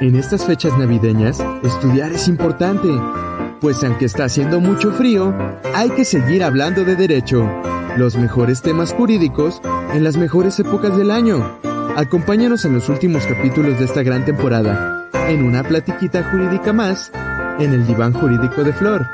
En estas fechas navideñas, estudiar es importante, pues aunque está haciendo mucho frío, hay que seguir hablando de derecho, los mejores temas jurídicos en las mejores épocas del año. Acompáñanos en los últimos capítulos de esta gran temporada, en una platiquita jurídica más, en el diván jurídico de Flor.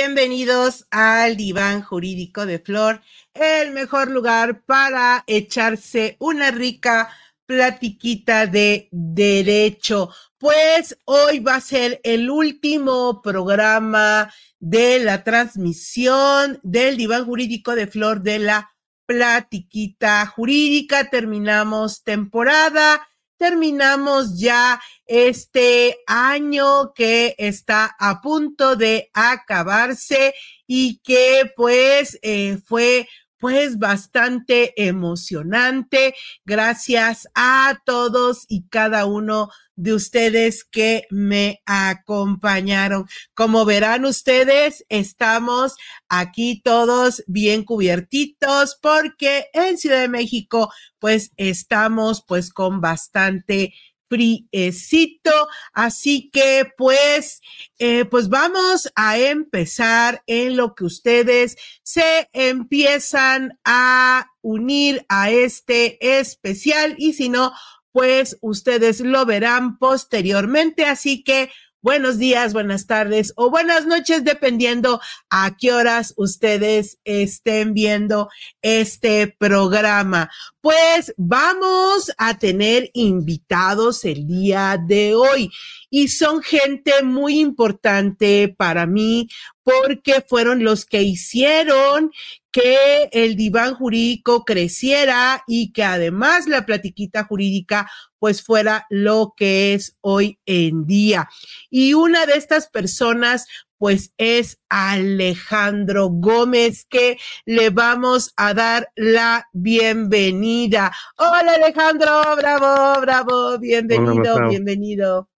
Bienvenidos al diván jurídico de Flor, el mejor lugar para echarse una rica platiquita de derecho. Pues hoy va a ser el último programa de la transmisión del diván jurídico de Flor de la platiquita jurídica. Terminamos temporada terminamos ya este año que está a punto de acabarse y que pues eh, fue pues bastante emocionante. Gracias a todos y cada uno de ustedes que me acompañaron. Como verán ustedes, estamos aquí todos bien cubiertitos porque en Ciudad de México pues estamos pues con bastante friecito. Así que pues, eh, pues vamos a empezar en lo que ustedes se empiezan a unir a este especial y si no, pues ustedes lo verán posteriormente. Así que buenos días, buenas tardes o buenas noches, dependiendo a qué horas ustedes estén viendo este programa. Pues vamos a tener invitados el día de hoy y son gente muy importante para mí porque fueron los que hicieron que el diván jurídico creciera y que además la platiquita jurídica pues fuera lo que es hoy en día. Y una de estas personas pues es Alejandro Gómez, que le vamos a dar la bienvenida. Hola Alejandro, bravo, bravo, bienvenido, bienvenido.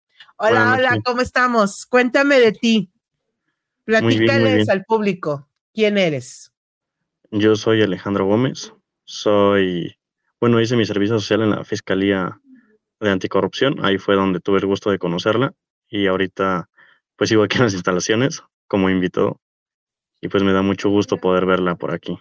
Hola, hola, ¿cómo estamos? Cuéntame de ti. Platícales al público. ¿Quién eres? Yo soy Alejandro Gómez. Soy, bueno, hice mi servicio social en la Fiscalía de Anticorrupción. Ahí fue donde tuve el gusto de conocerla. Y ahorita, pues sigo aquí en las instalaciones como invitado. Y pues me da mucho gusto poder verla por aquí.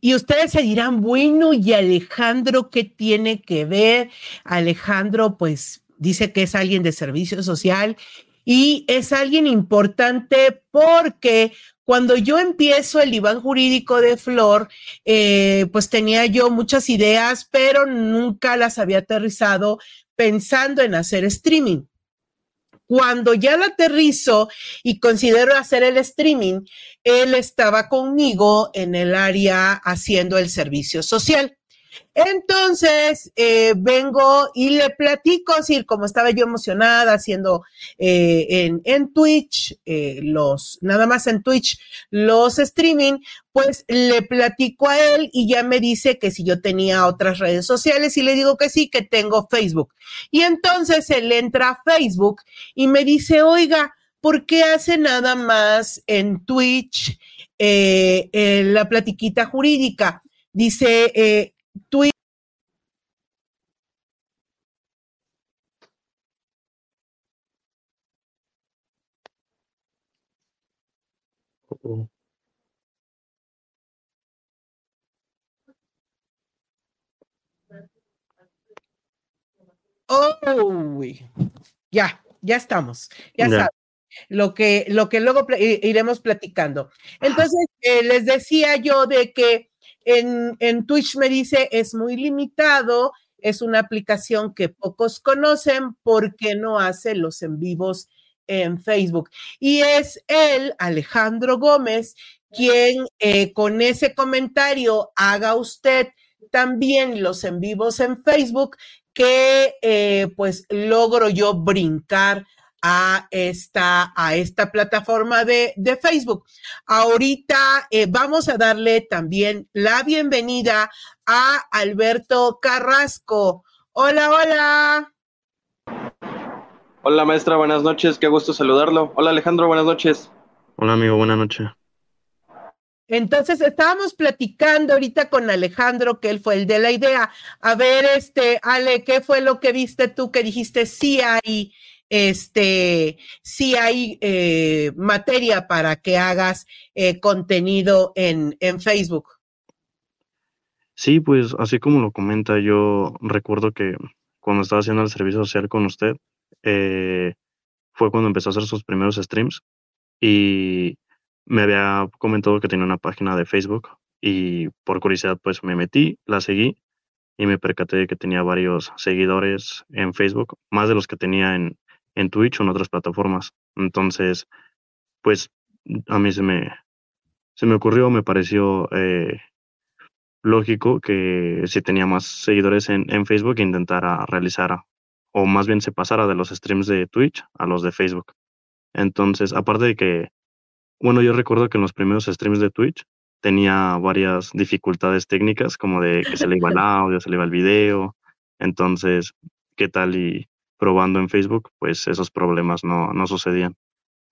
Y ustedes se dirán, bueno, ¿y Alejandro qué tiene que ver? Alejandro, pues dice que es alguien de servicio social y es alguien importante porque cuando yo empiezo el diván jurídico de Flor, eh, pues tenía yo muchas ideas, pero nunca las había aterrizado pensando en hacer streaming. Cuando ya lo aterrizo y considero hacer el streaming, él estaba conmigo en el área haciendo el servicio social. Entonces, eh, vengo y le platico, así como estaba yo emocionada haciendo eh, en, en, Twitch, eh, los, nada más en Twitch, los streaming, pues le platico a él y ya me dice que si yo tenía otras redes sociales y le digo que sí, que tengo Facebook. Y entonces él entra a Facebook y me dice, oiga, ¿por qué hace nada más en Twitch la platiquita jurídica? Dice, Oh, ya, ya estamos, ya sabes. Lo que, lo que luego iremos platicando. Entonces, eh, les decía yo de que en, en Twitch me dice es muy limitado, es una aplicación que pocos conocen porque no hace los en vivos en Facebook. Y es él, Alejandro Gómez, quien eh, con ese comentario haga usted también los en vivos en Facebook, que eh, pues logro yo brincar a esta, a esta plataforma de, de Facebook. Ahorita eh, vamos a darle también la bienvenida a Alberto Carrasco. Hola, hola. Hola maestra, buenas noches, qué gusto saludarlo. Hola Alejandro, buenas noches. Hola amigo, buenas noches. Entonces estábamos platicando ahorita con Alejandro, que él fue el de la idea. A ver, este, Ale, ¿qué fue lo que viste tú que dijiste sí hay, este, sí hay eh, materia para que hagas eh, contenido en, en Facebook? Sí, pues así como lo comenta, yo recuerdo que cuando estaba haciendo el servicio social con usted, eh, fue cuando empezó a hacer sus primeros streams y me había comentado que tenía una página de Facebook y por curiosidad pues me metí, la seguí y me percaté de que tenía varios seguidores en Facebook, más de los que tenía en, en Twitch o en otras plataformas. Entonces, pues a mí se me, se me ocurrió, me pareció eh, lógico que si tenía más seguidores en, en Facebook intentara realizar, o más bien se pasara de los streams de Twitch a los de Facebook. Entonces, aparte de que, bueno, yo recuerdo que en los primeros streams de Twitch tenía varias dificultades técnicas, como de que se le iba el audio, se le iba el video. Entonces, ¿qué tal? Y probando en Facebook, pues esos problemas no, no sucedían.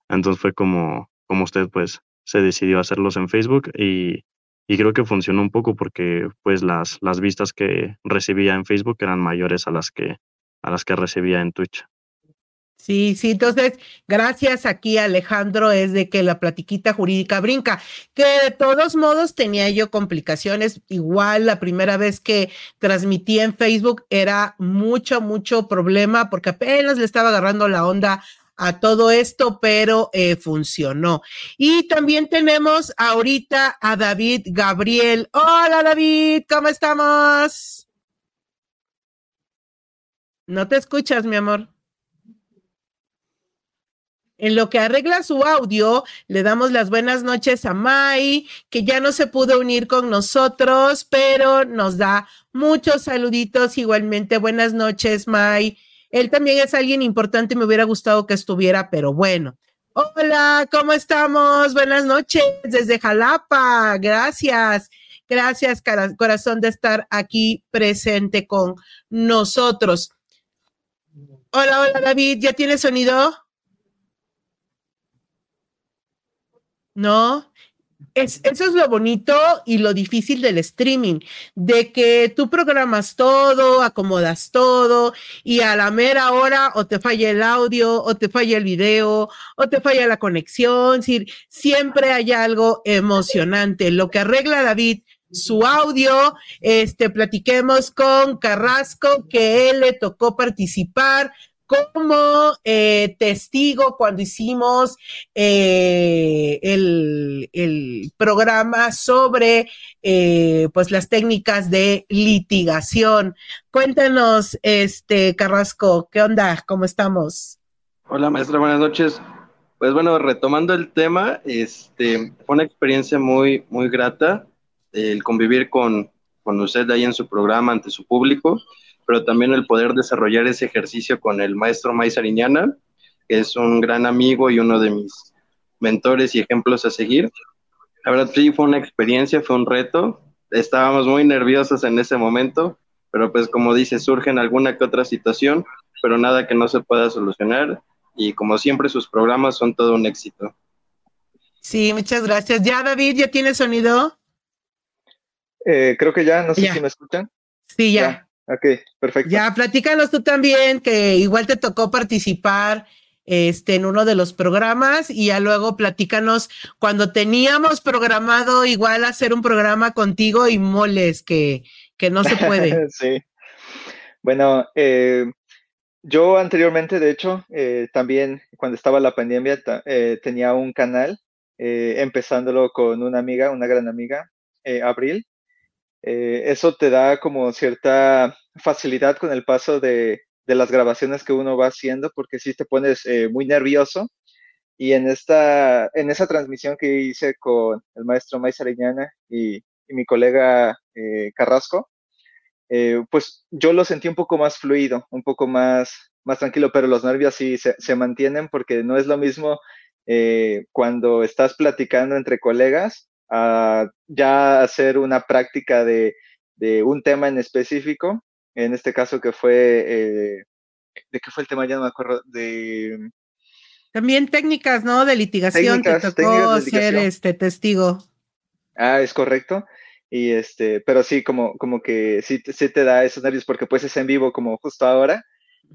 Entonces fue como, como usted, pues, se decidió hacerlos en Facebook y y creo que funcionó un poco porque pues las, las vistas que recibía en Facebook eran mayores a las que a las que recibía en Twitch. Sí, sí, entonces, gracias aquí Alejandro, es de que la platiquita jurídica brinca, que de todos modos tenía yo complicaciones, igual la primera vez que transmití en Facebook era mucho, mucho problema porque apenas le estaba agarrando la onda a todo esto, pero eh, funcionó. Y también tenemos ahorita a David Gabriel. Hola David, ¿cómo estamos? No te escuchas, mi amor. En lo que arregla su audio, le damos las buenas noches a Mai, que ya no se pudo unir con nosotros, pero nos da muchos saluditos. Igualmente, buenas noches, Mai. Él también es alguien importante, me hubiera gustado que estuviera, pero bueno. Hola, ¿cómo estamos? Buenas noches desde Jalapa. Gracias. Gracias, corazón, de estar aquí presente con nosotros. Hola, hola, David. ¿Ya tiene sonido? ¿No? Es, eso es lo bonito y lo difícil del streaming, de que tú programas todo, acomodas todo y a la mera hora o te falla el audio o te falla el video o te falla la conexión, siempre hay algo emocionante. Lo que arregla David su audio, este, platiquemos con Carrasco, que él le tocó participar como eh, testigo cuando hicimos eh, el, programa sobre eh, pues las técnicas de litigación. Cuéntanos, este Carrasco, ¿qué onda? ¿Cómo estamos? Hola maestra, buenas noches. Pues bueno, retomando el tema, este, fue una experiencia muy, muy grata el convivir con, con usted ahí en su programa ante su público pero también el poder desarrollar ese ejercicio con el maestro May Sariñana, que es un gran amigo y uno de mis mentores y ejemplos a seguir. La verdad sí fue una experiencia, fue un reto. Estábamos muy nerviosos en ese momento, pero pues como dice, surge en alguna que otra situación, pero nada que no se pueda solucionar. Y como siempre, sus programas son todo un éxito. Sí, muchas gracias. ¿Ya, David, ya tiene sonido? Eh, creo que ya, no sé si me escuchan. Sí, ya. Ok, perfecto. Ya, platícanos tú también, que igual te tocó participar este, en uno de los programas y ya luego platícanos cuando teníamos programado igual hacer un programa contigo y moles, que, que no se puede. sí. Bueno, eh, yo anteriormente, de hecho, eh, también cuando estaba la pandemia, eh, tenía un canal, empezándolo con una amiga, una gran amiga, Abril. Eso te da como cierta facilidad con el paso de, las grabaciones que uno va haciendo, porque si te pones eh, muy nervioso. Y en, esta, en esa transmisión que hice con el maestro Sariñana y, mi colega eh, Carrasco, eh, pues yo lo sentí un poco más fluido, un poco más, más tranquilo, pero los nervios sí se, se mantienen porque no es lo mismo cuando estás platicando entre colegas a ya hacer una práctica de, de un tema en específico en este caso que fue, eh, ¿de qué fue el tema? Ya no me acuerdo, de... También técnicas, ¿no? De litigación, te tocó ser este testigo. Ah, es correcto. Y este, pero sí, como, como que sí, sí te da esos nervios porque pues es en vivo como justo ahora.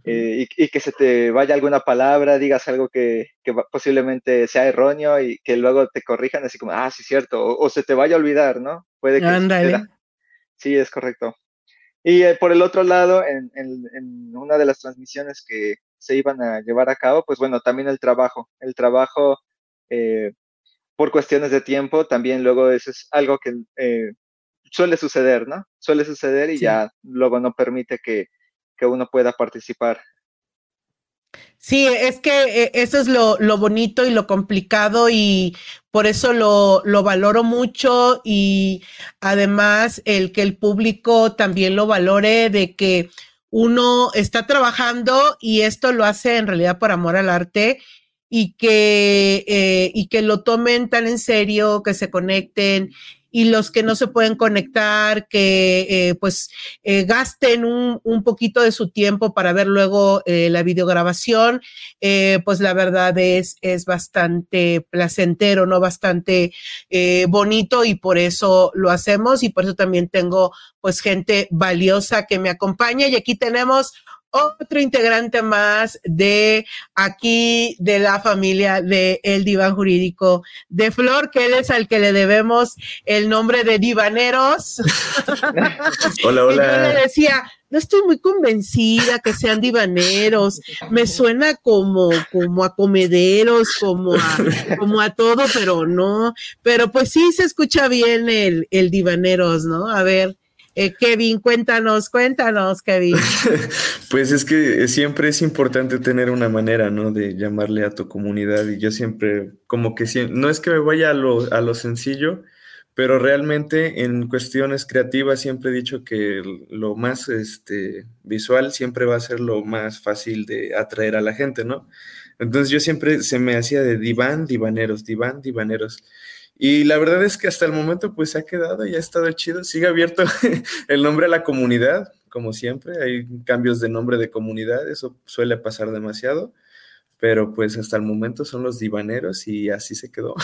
Eh, y, que se te vaya alguna palabra, digas algo que, que, posiblemente sea erróneo y que luego te corrijan así como, ah, sí, cierto, o, se te vaya a olvidar, ¿no? Puede que... Sí, es correcto. Y eh, por el otro lado, en, en, una de las transmisiones que se iban a llevar a cabo, pues bueno, también el trabajo. El trabajo, eh, por cuestiones de tiempo, también luego eso es algo que suele suceder, ¿no? Suele suceder y ya luego no permite que, que uno pueda participar. Sí, es que eh, eso es lo, bonito y lo complicado y por eso lo, lo, valoro mucho y además el que el público también lo valore de que uno está trabajando y esto lo hace en realidad por amor al arte y que, eh, y que lo tomen tan en serio, que se conecten y los que no se pueden conectar, que eh, pues eh, gasten un, un, poquito de su tiempo para ver luego eh, la videograbación, pues la verdad es, es bastante placentero, ¿no? Bastante bonito y por eso lo hacemos y por eso también tengo pues gente valiosa que me acompaña y aquí tenemos otro integrante más de aquí, de la familia de El Diván Jurídico de Flor, que él es al que le debemos el nombre de Divaneros. hola, hola. yo le decía, no estoy muy convencida que sean divaneros, me suena como, como a comederos, como a, como a todo, pero no, pero pues sí se escucha bien el, el divaneros, ¿no? A ver, eh, Kevin, cuéntanos, cuéntanos, Kevin. pues es que siempre es importante tener una manera, ¿no? De llamarle a tu comunidad y yo siempre, como que no es que me vaya a lo, a lo sencillo, pero realmente en cuestiones creativas siempre he dicho que lo más este, visual siempre va a ser lo más fácil de atraer a la gente, ¿no? Entonces yo siempre se me hacía de diván, divaneros, diván, divaneros. Y la verdad es que hasta el momento pues se ha quedado y ha estado chido. Sigue abierto el nombre a la comunidad, como siempre. Hay cambios de nombre de comunidad, eso suele pasar demasiado. Pero pues hasta el momento son los divaneros y así se quedó.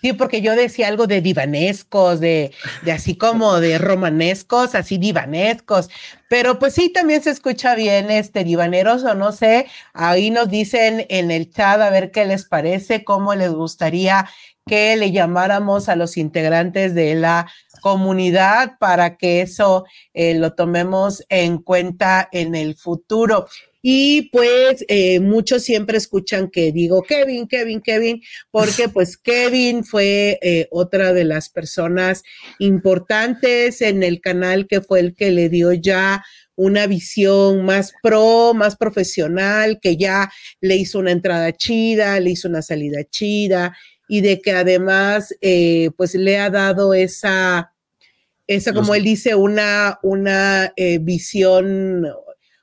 Sí, porque yo decía algo de divanescos, de, de así como de romanescos, así divanescos, pero pues sí, también se escucha bien este divaneros o no sé, ahí nos dicen en el chat a ver qué les parece, cómo les gustaría que le llamáramos a los integrantes de la comunidad para que eso eh, lo tomemos en cuenta en el futuro. Y pues eh, muchos siempre escuchan que digo Kevin, Kevin, Kevin, porque pues Kevin fue eh, otra de las personas importantes en el canal que fue el que le dio ya una visión más pro, más profesional, que ya le hizo una entrada chida, le hizo una salida chida y de que además eh, pues le ha dado esa, esa como él dice, una, una eh, visión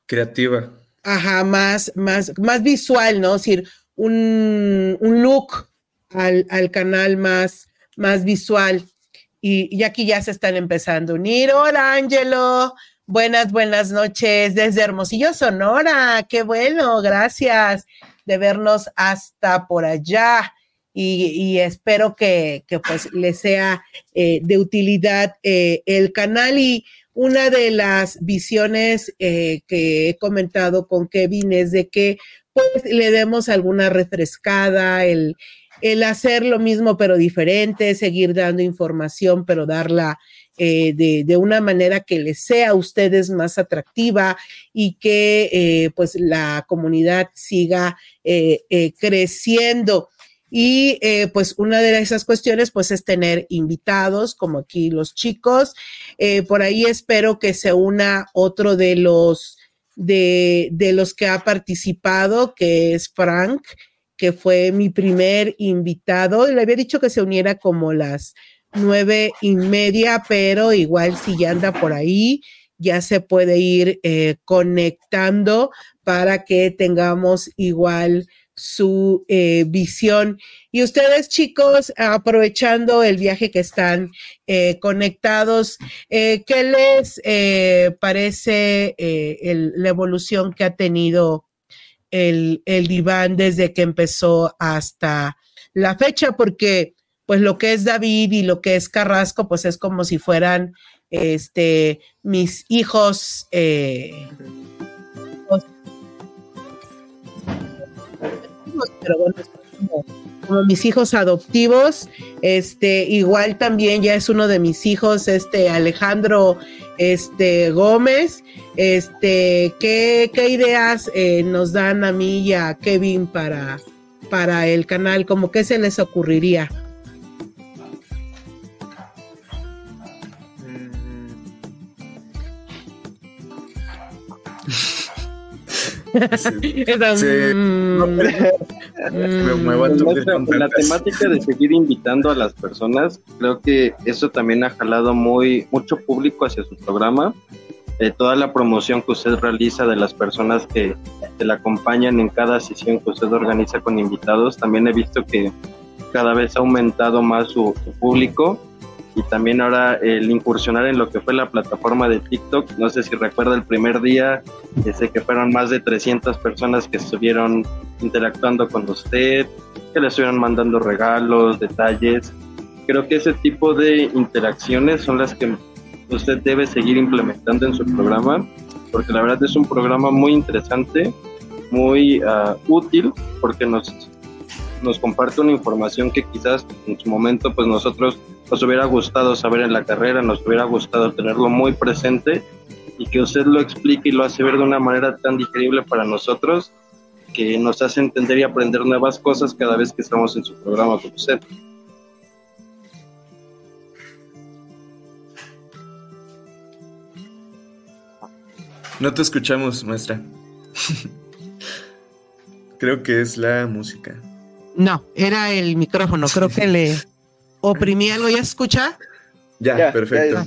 creativa. Ajá, más, más, más visual, ¿no? Es decir, un, un look al, al, canal más, más visual. Y, y, aquí ya se están empezando a unir. Hola, Ángelo. Buenas, buenas noches desde Hermosillo, Sonora. Qué bueno, gracias de vernos hasta por allá y, espero que, pues le sea eh, de utilidad eh, el canal y una de las visiones eh, que he comentado con Kevin es de que pues le demos alguna refrescada, el, el hacer lo mismo pero diferente, seguir dando información pero darla de, de, una manera que les sea a ustedes más atractiva y que pues la comunidad siga creciendo. Y eh, pues una de esas cuestiones pues es tener invitados como aquí los chicos. Eh, por ahí espero que se una otro de los de, de los que ha participado, que es Frank, que fue mi primer invitado. Le había dicho que se uniera como las nueve y media, pero igual si ya anda por ahí, ya se puede ir eh, conectando para que tengamos igual su eh, visión. Y ustedes, chicos, aprovechando el viaje que están eh, conectados, eh, ¿qué les parece la evolución que ha tenido el, el diván desde que empezó hasta la fecha? Porque pues lo que es David y lo que es Carrasco, pues es como si fueran este, mis hijos. Pero bueno, como, como, mis hijos adoptivos. Este, igual también ya es uno de mis hijos, este Alejandro este, Gómez. Este, ¿qué, qué ideas eh, nos dan a mí y a Kevin para, para el canal? ¿Cómo qué se les ocurriría? La temática de seguir invitando a las personas, creo que eso también ha jalado muy mucho público hacia su programa. Eh, toda la promoción que usted realiza de las personas que, que la acompañan en cada sesión que usted organiza con invitados, también he visto que cada vez ha aumentado más su, su público y también ahora el incursionar en lo que fue la plataforma de TikTok. No sé si recuerda el primer día, sé que fueron más de 300 personas que estuvieron interactuando con usted, que le estuvieron mandando regalos, detalles. Creo que ese tipo de interacciones son las que usted debe seguir implementando en su programa, porque la verdad es un programa muy interesante, muy uh, útil, porque nos, nos comparte una información que quizás en su momento pues nosotros nos hubiera gustado saber en la carrera, nos hubiera gustado tenerlo muy presente y que usted lo explique y lo hace ver de una manera tan digerible para nosotros que nos hace entender y aprender nuevas cosas cada vez que estamos en su programa con usted. No te escuchamos, maestra. Creo que es la música. No, era el micrófono. Creo que le, oprimí algo, ¿ya escucha? Ya, perfecto.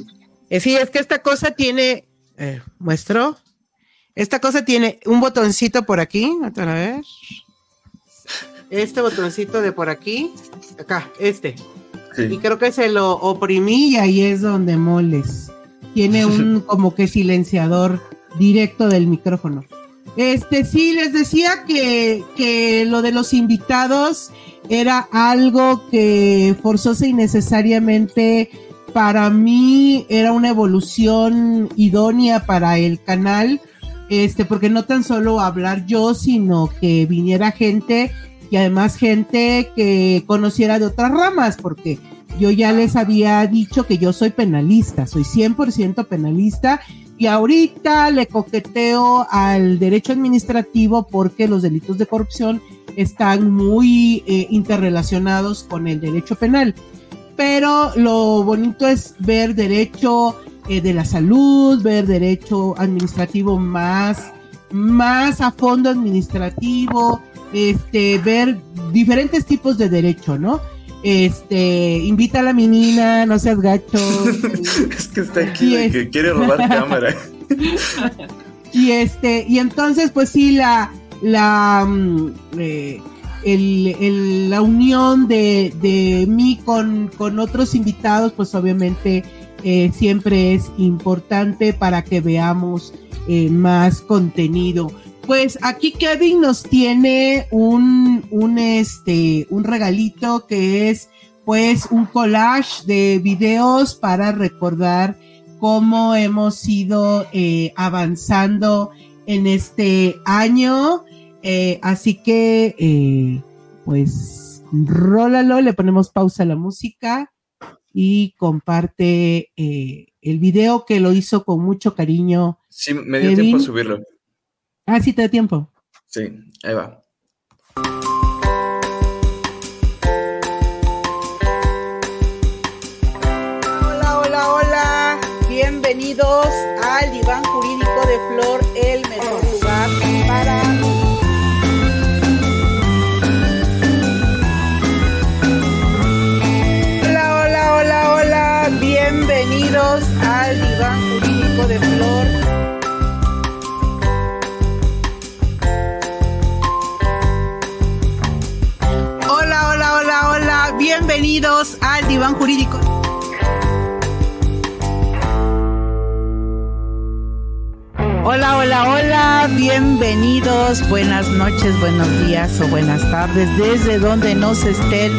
Eh, sí, es que esta cosa tiene, eh, muestro, esta cosa tiene un botoncito por aquí, otra vez. Este botoncito de por aquí, acá, este. Y creo que se lo oprimí y ahí es donde moles. Tiene un como que silenciador directo del micrófono. Este, sí, les decía que, que lo de los invitados era algo que forzosa y necesariamente para mí era una evolución idónea para el canal, este, porque no tan solo hablar yo, sino que viniera gente y además gente que conociera de otras ramas, porque yo ya les había dicho que yo soy penalista, soy 100% penalista y ahorita le coqueteo al derecho administrativo porque los delitos de corrupción están muy eh, interrelacionados con el derecho penal. Pero lo bonito es ver derecho eh, de la salud, ver derecho administrativo más, más a fondo administrativo, este, ver diferentes tipos de derecho, ¿no? Este, invita a la menina, no seas gacho. es que está aquí que quiere robar cámara. y este, y entonces, pues sí, la, la, mm, eh, el, la unión de, de mí con, con, otros invitados, pues obviamente eh, siempre es importante para que veamos eh, más contenido. Pues aquí Kevin nos tiene un, un, este, un regalito que es pues un collage de videos para recordar cómo hemos ido eh, avanzando en este año. Eh, así que, eh, pues, rólalo, le ponemos pausa a la música y comparte el video que lo hizo con mucho cariño. Sí, me dio tiempo a subirlo. Ah, sí, te da tiempo. Sí, ahí va. Hola, hola, hola. Bienvenidos al diván jurídico de Flor, Hola, hola, hola, bienvenidos, buenas noches, buenos días o buenas tardes, desde donde nos estén.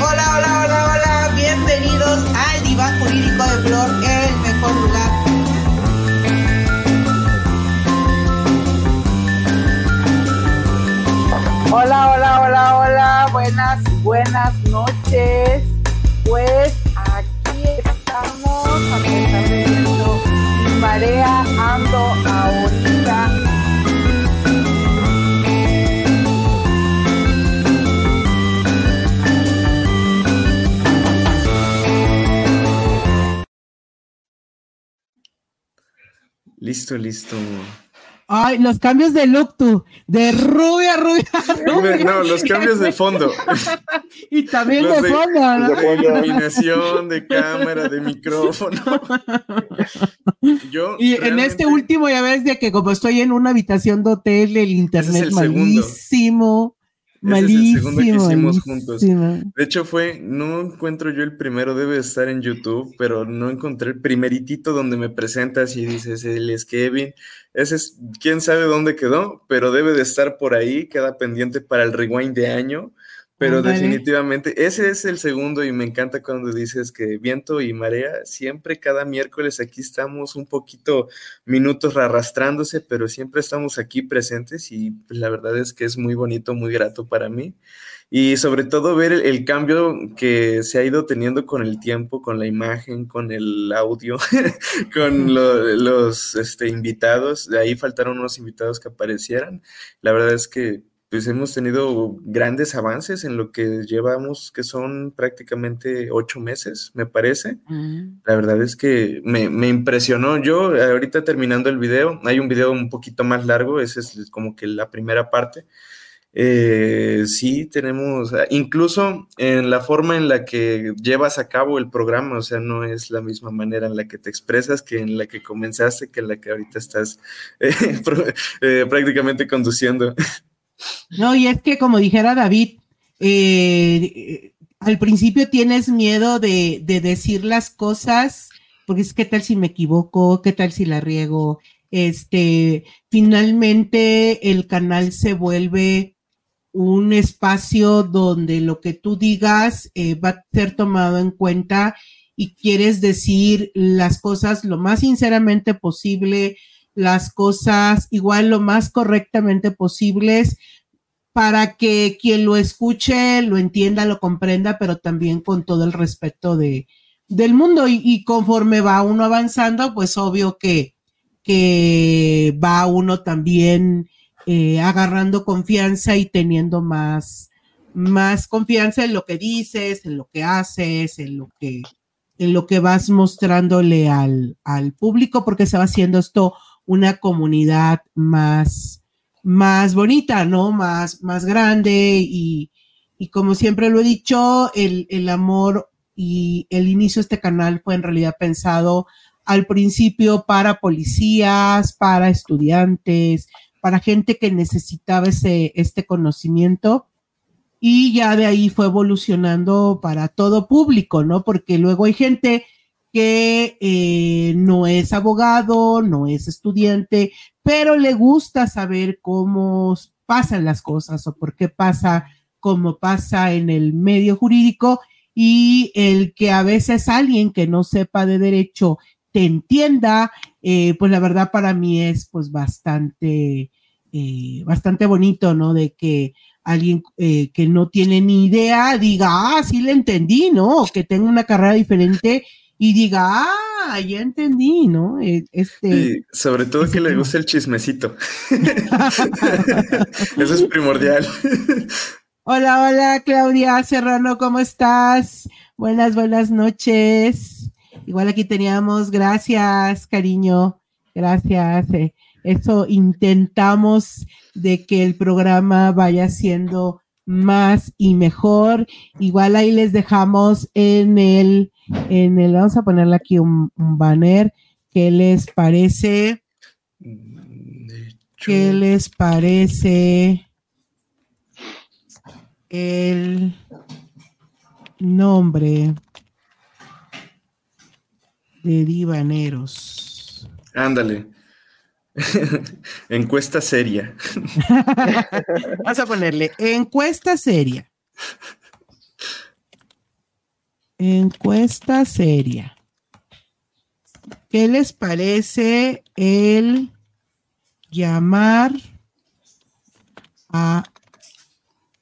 Hola, hola, hola, hola, bienvenidos al Diván Jurídico de Flor, el mejor lugar. Hola, hola, hola, hola, buenas, buenas noches pues aquí estamos a pesar de esto, marea ando ahorita. Listo, listo. Ay, los cambios de look tú, de rubia, rubia, rubia. No, los cambios de fondo. y también de, fondo, ¿no? De iluminación, de cámara, de micrófono. Yo Y en este último ya ves de que como estoy en una habitación de hotel, el internet el segundo. malísimo, Ese es el malísimo, segundo que hicimos juntos. malísimo. De hecho, fue, no encuentro yo el primero, debe de estar en YouTube, pero no encontré el primeritito donde me presentas y dices, él es Kevin. Ese es, quién sabe dónde quedó, pero debe de estar por ahí, queda pendiente para el rewind de año. Pero definitivamente, ese es el segundo y me encanta cuando dices que viento y marea, siempre cada miércoles aquí estamos un poquito minutos arrastrándose, pero siempre estamos aquí presentes y pues, la verdad es que es muy bonito, muy grato para mí. Y sobre todo ver el, el cambio que se ha ido teniendo con el tiempo, con la imagen, con el audio, con lo- los este, invitados. De ahí faltaron unos invitados que aparecieran. La verdad es que pues hemos tenido grandes avances en lo que llevamos, que son prácticamente ocho meses, me parece. Mm. La verdad es que me, me impresionó. Yo ahorita terminando el video, hay un video un poquito más largo, esa es como que la primera parte. Eh, sí, tenemos, incluso en la forma en la que llevas a cabo el programa, o sea, no es la misma manera en la que te expresas que en la que comenzaste, que en la que ahorita estás eh, eh, prácticamente conduciendo. No, y es que como dijera David, al principio tienes miedo de, de decir las cosas, porque es qué tal si me equivoco, qué tal si la riego. Este, finalmente el canal se vuelve un espacio donde lo que tú digas eh, va a ser tomado en cuenta y quieres decir las cosas lo más sinceramente posible, las cosas igual lo más correctamente posibles para que quien lo escuche lo entienda, lo comprenda, pero también con todo el respeto de, del mundo. Y, y conforme va uno avanzando, pues obvio que, que va uno también eh, agarrando confianza y teniendo más, más confianza en lo que dices, en lo que haces, en lo que, en lo que vas mostrándole al, al público, porque se va haciendo esto una comunidad más, más bonita, ¿no? Más, más grande y, y como siempre lo he dicho, el, el amor y el inicio de este canal fue en realidad pensado al principio para policías, para estudiantes, para gente que necesitaba ese, este conocimiento y ya de ahí fue evolucionando para todo público, ¿no? Porque luego hay gente que eh, no es abogado, no es estudiante, pero le gusta saber cómo pasan las cosas o por qué pasa como pasa en el medio jurídico y el que a veces alguien que no sepa de derecho te entienda, eh, pues la verdad para mí es pues bastante, eh, bastante bonito, ¿no? De que alguien eh, que no tiene ni idea diga, ah, sí le entendí, ¿no? Que tenga una carrera diferente y diga, ah, ya entendí, ¿no? Eh, Este, Y sobre todo que le guste el chismecito. Eso es primordial. Hola, hola, Claudia Serrano, ¿cómo estás? Buenas, buenas noches. Igual aquí teníamos, gracias, cariño, gracias. eh, Eso intentamos de que el programa vaya siendo más y mejor. Igual ahí les dejamos en el, en el, vamos a ponerle aquí un, un banner. ¿Qué les parece? ¿Qué les parece el nombre de divaneros? Ándale. Encuesta seria. Vamos a ponerle encuesta seria. Encuesta seria. ¿Qué les parece el llamar a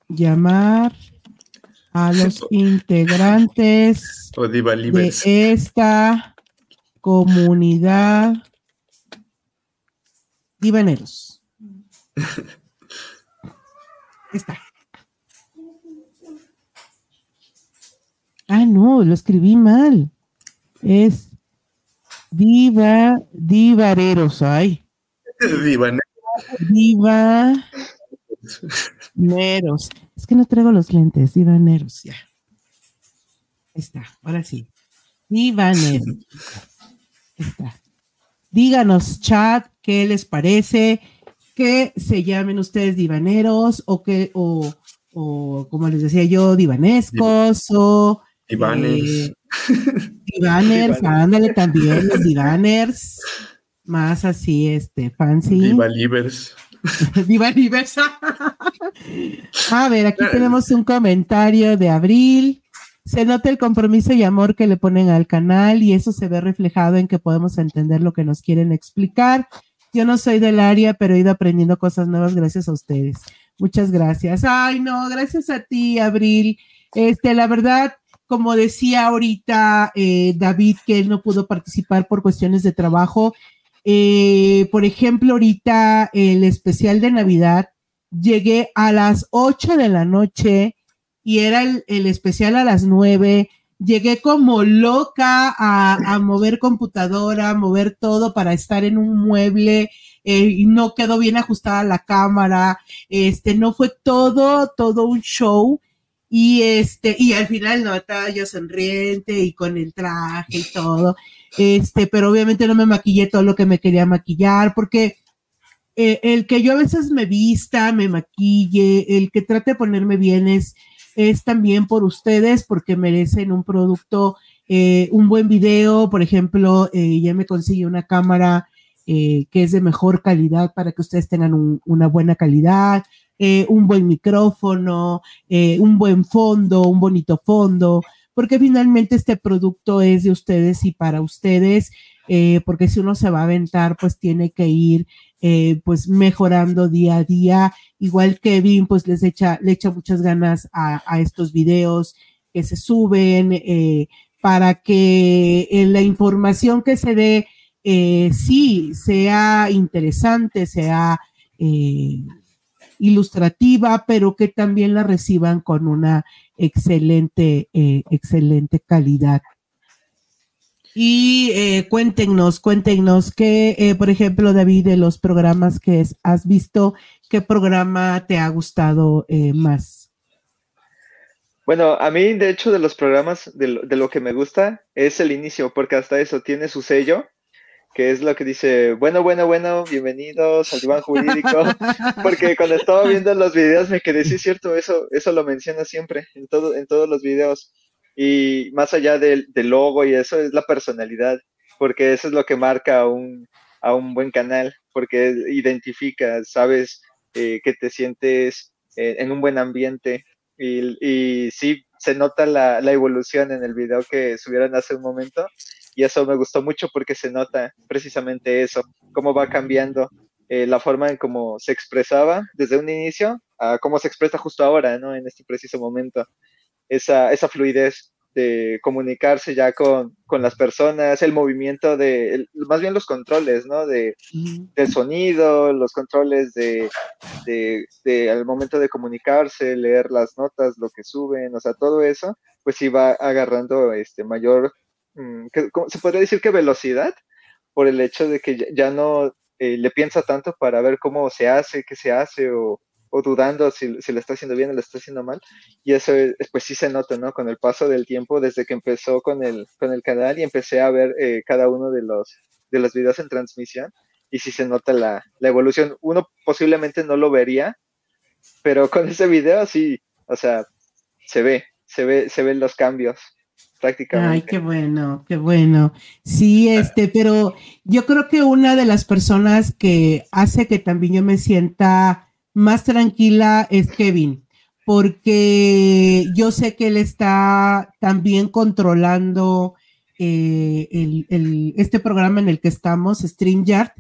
llamar a los integrantes de esta comunidad Divaneros. Está. Ah, no, lo escribí mal. Es diva, divareros, ay. Divaneros. Diva. Neros. Es que no traigo los lentes, divaneros, ya. Ahí está, ahora sí. Divaneros. Está. Díganos, chat, qué les parece, que se llamen ustedes divaneros o que, o, o como les decía yo, divanescos o Divaners. eh, divaners, ándale también, los divaners, más así, este, fancy. Divalivers. Divanivers. A ver, aquí tenemos un comentario de Abril. Se nota el compromiso y amor que le ponen al canal y eso se ve reflejado en que podemos entender lo que nos quieren explicar. Yo no soy del área, pero he ido aprendiendo cosas nuevas gracias a ustedes. Muchas gracias. Ay, no, gracias a ti, Abril. Este, la verdad, como decía ahorita eh, David, que él no pudo participar por cuestiones de trabajo. eh, por ejemplo, ahorita el especial de Navidad, llegué a las 8 de la noche y era el, el especial a las 9. Llegué como loca a, a mover computadora, mover todo para estar en un mueble eh, no quedó bien ajustada la cámara. Este, no fue todo, todo un show. Y este, y al final no estaba yo sonriente y con el traje y todo. Este, pero obviamente no me maquillé todo lo que me quería maquillar, porque eh, el que yo a veces me vista, me maquille, el que trate de ponerme bien es, es también por ustedes, porque merecen un producto, eh, un buen video, por ejemplo, eh, ya me consigue una cámara eh, que es de mejor calidad para que ustedes tengan un- una buena calidad, un buen micrófono, un buen fondo, un bonito fondo, porque finalmente este producto es de ustedes y para ustedes, porque si uno se va a aventar, pues tiene que ir eh, pues mejorando día a día. Igual Kevin, pues les echa, le echa muchas ganas a, estos videos que se suben eh, para que eh, la información que se dé eh, sí sea interesante, sea ilustrativa, pero que también la reciban con una excelente, excelente calidad. Y eh, cuéntenos, cuéntenos que, eh, por ejemplo, David, de los programas que es- has visto, ¿qué programa te ha gustado eh, más? Bueno, a mí, de hecho, de los programas, de lo, de lo que me gusta es el inicio, porque hasta eso tiene su sello, que es lo que dice, bueno, bueno, bueno, bienvenidos al diván jurídico, porque cuando estaba viendo los videos me quedé, sí, es cierto, eso, eso lo menciona siempre, en todo, en todos los videos, y más allá del, logo y eso, es la personalidad, porque eso es lo que marca a un, a un buen canal, porque identifica, sabes eh, que te sientes eh, en un buen ambiente, y, y sí, se nota la, la evolución en el video que subieron hace un momento. Y eso me gustó mucho porque se nota precisamente eso, cómo va cambiando eh, la forma en cómo se expresaba desde un inicio a cómo se expresa justo ahora, ¿no? En este preciso momento. Esa, esa fluidez de comunicarse ya con, con las personas, el movimiento de, el- más bien los controles, ¿no? De, del sonido, los controles de, de, de al momento de comunicarse, leer las notas, lo que suben, o sea, todo eso, pues sí va agarrando este mayor, mm, que- ¿cómo se podría decir que velocidad, por el hecho de que ya, ya no eh, le piensa tanto para ver cómo se hace, qué se hace, o, o dudando si, si lo está haciendo bien o lo está haciendo mal. Y eso, es- pues sí se nota, ¿no? Con el paso del tiempo, desde que empezó con el, con el canal y empecé a ver eh, cada uno de los, de los videos en transmisión y sí se nota la, la evolución. Uno posiblemente no lo vería, pero con ese video sí, o sea, se ve, se ve, se ven los cambios prácticamente. Ay, qué bueno, qué bueno. Sí, este, pero yo creo que una de las personas que hace que también yo me sienta más tranquila es Kevin, porque yo sé que él está también controlando eh, el- el- este programa en el que estamos, StreamYard,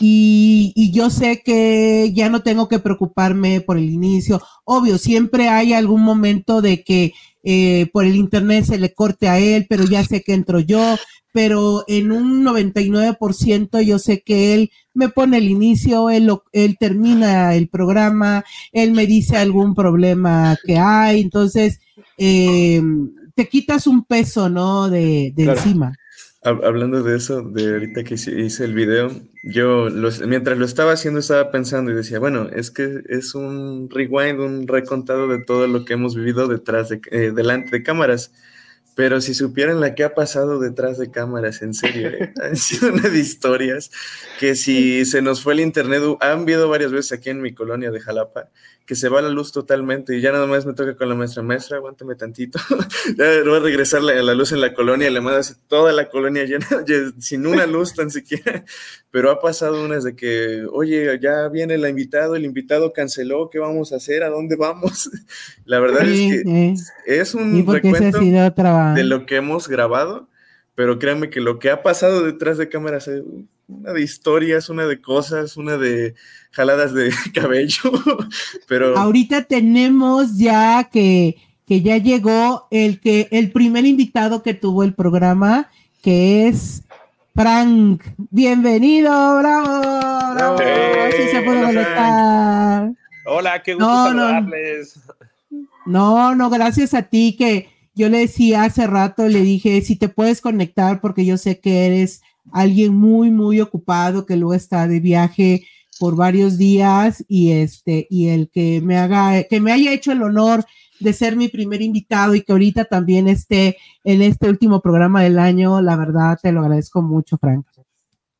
y, y yo sé que ya no tengo que preocuparme por el inicio. Obvio, siempre hay algún momento de que eh, por el internet se le corte a él, pero ya sé que entro yo, pero en un 99% yo sé que él me pone el inicio, él, él termina el programa, él me dice algún problema que hay, entonces eh, te quitas un peso, ¿no? De, encima. Hablando de eso, de ahorita que hice el video, yo mientras lo estaba haciendo estaba pensando y decía, bueno, es que es un rewind, un recontado de todo lo que hemos vivido detrás de, eh, delante de cámaras. Pero si supieran la que ha pasado detrás de cámaras, en serio, ¿eh? han sido una de historias que si se nos fue el internet, han habido varias veces aquí en mi colonia de Jalapa, que se va la luz totalmente y ya nada más me toca con la maestra, maestra, aguántame tantito, ya voy a regresar la, la luz en la colonia, le mandas toda la colonia llena, sin una luz tan siquiera, pero ha pasado unas de que, oye, ya viene el invitado, el invitado canceló, ¿qué vamos a hacer? ¿A dónde vamos? La verdad es que es un recuento de lo que hemos grabado, pero créanme que lo que ha pasado detrás de cámaras es una de historias, una de cosas, una de jaladas de cabello, pero... Ahorita tenemos ya que, que ya llegó el, que, el primer invitado que tuvo el programa, que es Frank. Bienvenido, bravo, bravo. se puede Hola, qué gusto saludarles. No, no, gracias a ti que yo le decía hace rato, le dije, si te puedes conectar porque yo sé que eres alguien muy, muy ocupado que luego está de viaje por varios días y este, y el que me haga, que me haya hecho el honor de ser mi primer invitado y que ahorita también esté en este último programa del año, la verdad te lo agradezco mucho, Frank.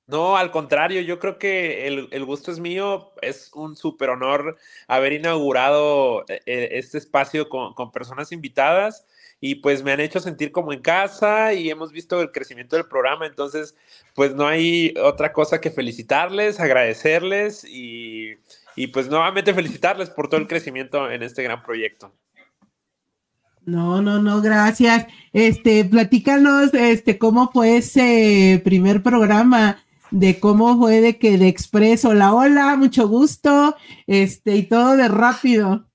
No, al contrario, yo creo que el, gusto es mío. Es un súper honor haber inaugurado eh, este espacio con, con personas invitadas y pues me han hecho sentir como en casa y hemos visto el crecimiento del programa, entonces pues no hay otra cosa que felicitarles, agradecerles y, pues nuevamente felicitarles por todo el crecimiento en este gran proyecto. No, no, no, gracias. Este, platícanos, este, cómo fue ese primer programa, de cómo fue de que de Expreso, hola, hola, mucho gusto, este, y todo de rápido.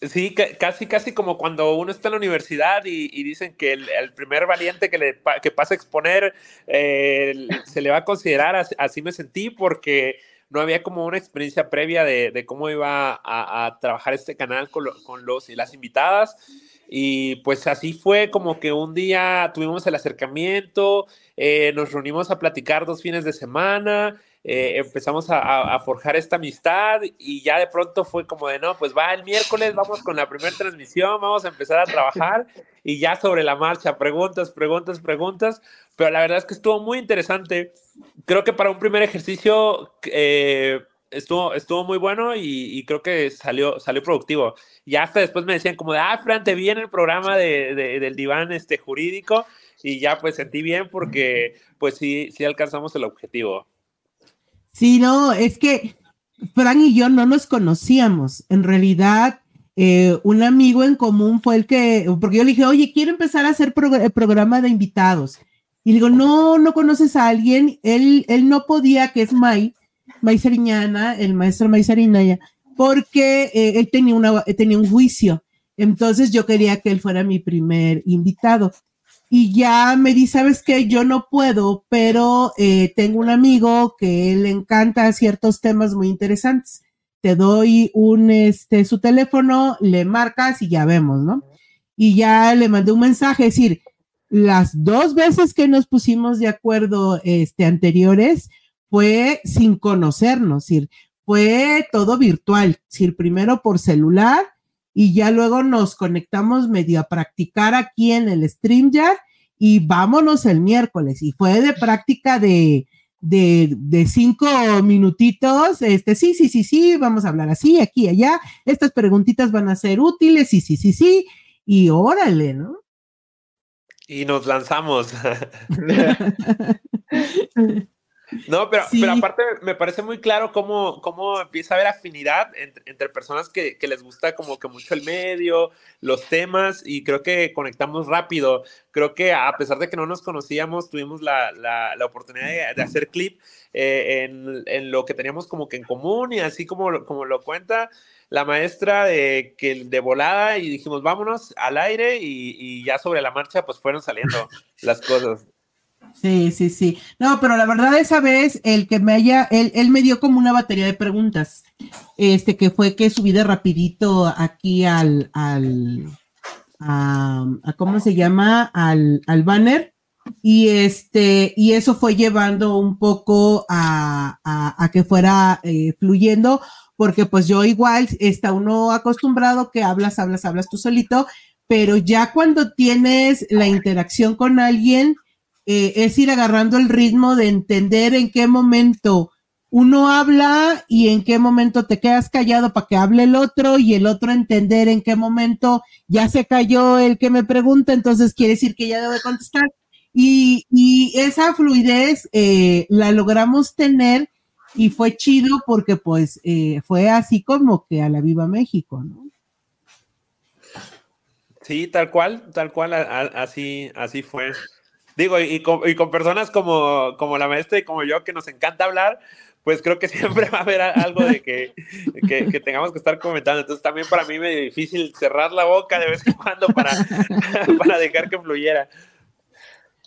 Sí, casi, casi como cuando uno está en la universidad y, dicen que el, primer valiente que, le, que pasa a exponer eh, se le va a considerar, así, me sentí porque no había como una experiencia previa de, cómo iba a, trabajar este canal con, los y las invitadas. Y pues así fue como que un día tuvimos el acercamiento, eh, nos reunimos a platicar dos fines de semana, eh, empezamos a, forjar esta amistad y ya de pronto fue como de, no, pues va el miércoles, vamos con la primera transmisión, vamos a empezar a trabajar y ya sobre la marcha, preguntas, preguntas, preguntas, pero la verdad es que estuvo muy interesante. Creo que para un primer ejercicio eh, estuvo, estuvo muy bueno y, creo que salió, salió productivo. Y hasta después me decían como de, ah, Fran, te vi en el programa de, del diván este, jurídico y ya pues sentí bien porque pues sí, sí alcanzamos el objetivo. Sí, no, es que Fran y yo no nos conocíamos. En realidad, eh, un amigo en común fue el que, porque yo le dije, oye, quiero empezar a hacer el programa de invitados. Y le digo, no, no conoces a alguien. Él, él no podía, que es May, May Sariñana, el maestro May Sariñana, porque eh, él tenía, una, tenía un juicio. Entonces yo quería que él fuera mi primer invitado y ya me di, sabes que yo no puedo, pero eh, tengo un amigo que le encanta ciertos temas muy interesantes. Te doy un, este, su teléfono, le marcas y ya vemos, ¿no? Y ya le mandé un mensaje, es decir, las dos veces que nos pusimos de acuerdo, este, anteriores, fue sin conocernos, decir, fue todo virtual, es decir, primero por celular y ya luego nos conectamos medio a practicar aquí en el StreamYard y vámonos el miércoles. Y fue de práctica de, de, cinco minutitos, este, sí, sí, sí, sí, vamos a hablar así, aquí, allá, estas preguntitas van a ser útiles, sí, sí, sí, sí, y órale, ¿no? Y nos lanzamos. No, pero, pero aparte me parece muy claro cómo, cómo empieza a haber afinidad entre, personas que, que, les gusta como que mucho el medio, los temas, y creo que conectamos rápido. Creo que a pesar de que no nos conocíamos, tuvimos la, la, la oportunidad de, hacer clip eh, en, en, lo que teníamos como que en común, y así como, como lo cuenta la maestra de, que, de volada, y dijimos, vámonos al aire, y, y ya sobre la marcha pues fueron saliendo las cosas. Sí, sí, sí. No, pero la verdad esa vez el que me haya, él, él me dio como una batería de preguntas, este que fue que subí de rapidito aquí al, al, ¿cómo se llama? Al, al banner y este, y eso fue llevando un poco a, a, que fuera eh, fluyendo, porque pues yo igual está uno acostumbrado que hablas, hablas, hablas tú solito, pero ya cuando tienes la interacción con alguien, eh, es ir agarrando el ritmo de entender en qué momento uno habla y en qué momento te quedas callado para que hable el otro y el otro entender en qué momento ya se cayó el que me pregunta, entonces quiere decir que ya debe contestar. Y, y esa fluidez eh, la logramos tener y fue chido porque pues eh, fue así como que a la Viva México, ¿no? Sí, tal cual, tal cual, así, así fue. Digo, y con, y con, personas como, como la maestra y como yo, que nos encanta hablar, pues creo que siempre va a haber algo de que, que, que, tengamos que estar comentando. Entonces también para mí me es difícil cerrar la boca de vez en cuando para, para dejar que fluyera.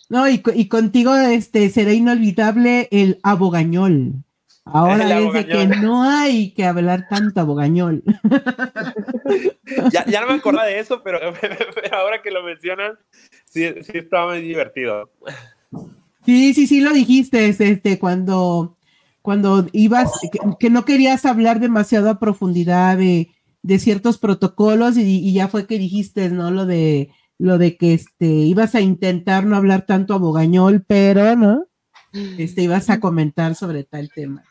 No, y, y contigo este, será inolvidable el abogañol. Ahora es de que no hay que hablar tanto abogañol. ya, ya no me acordaba de eso, pero, pero, ahora que lo mencionan, sí, sí estaba muy divertido. Sí, sí, sí lo dijiste, este, cuando, cuando ibas, que, no querías hablar demasiado a profundidad de, de ciertos protocolos y, y, ya fue que dijiste, ¿no? Lo de, lo de que este, ibas a intentar no hablar tanto abogañol, pero, ¿no? Este, ibas a comentar sobre tal tema.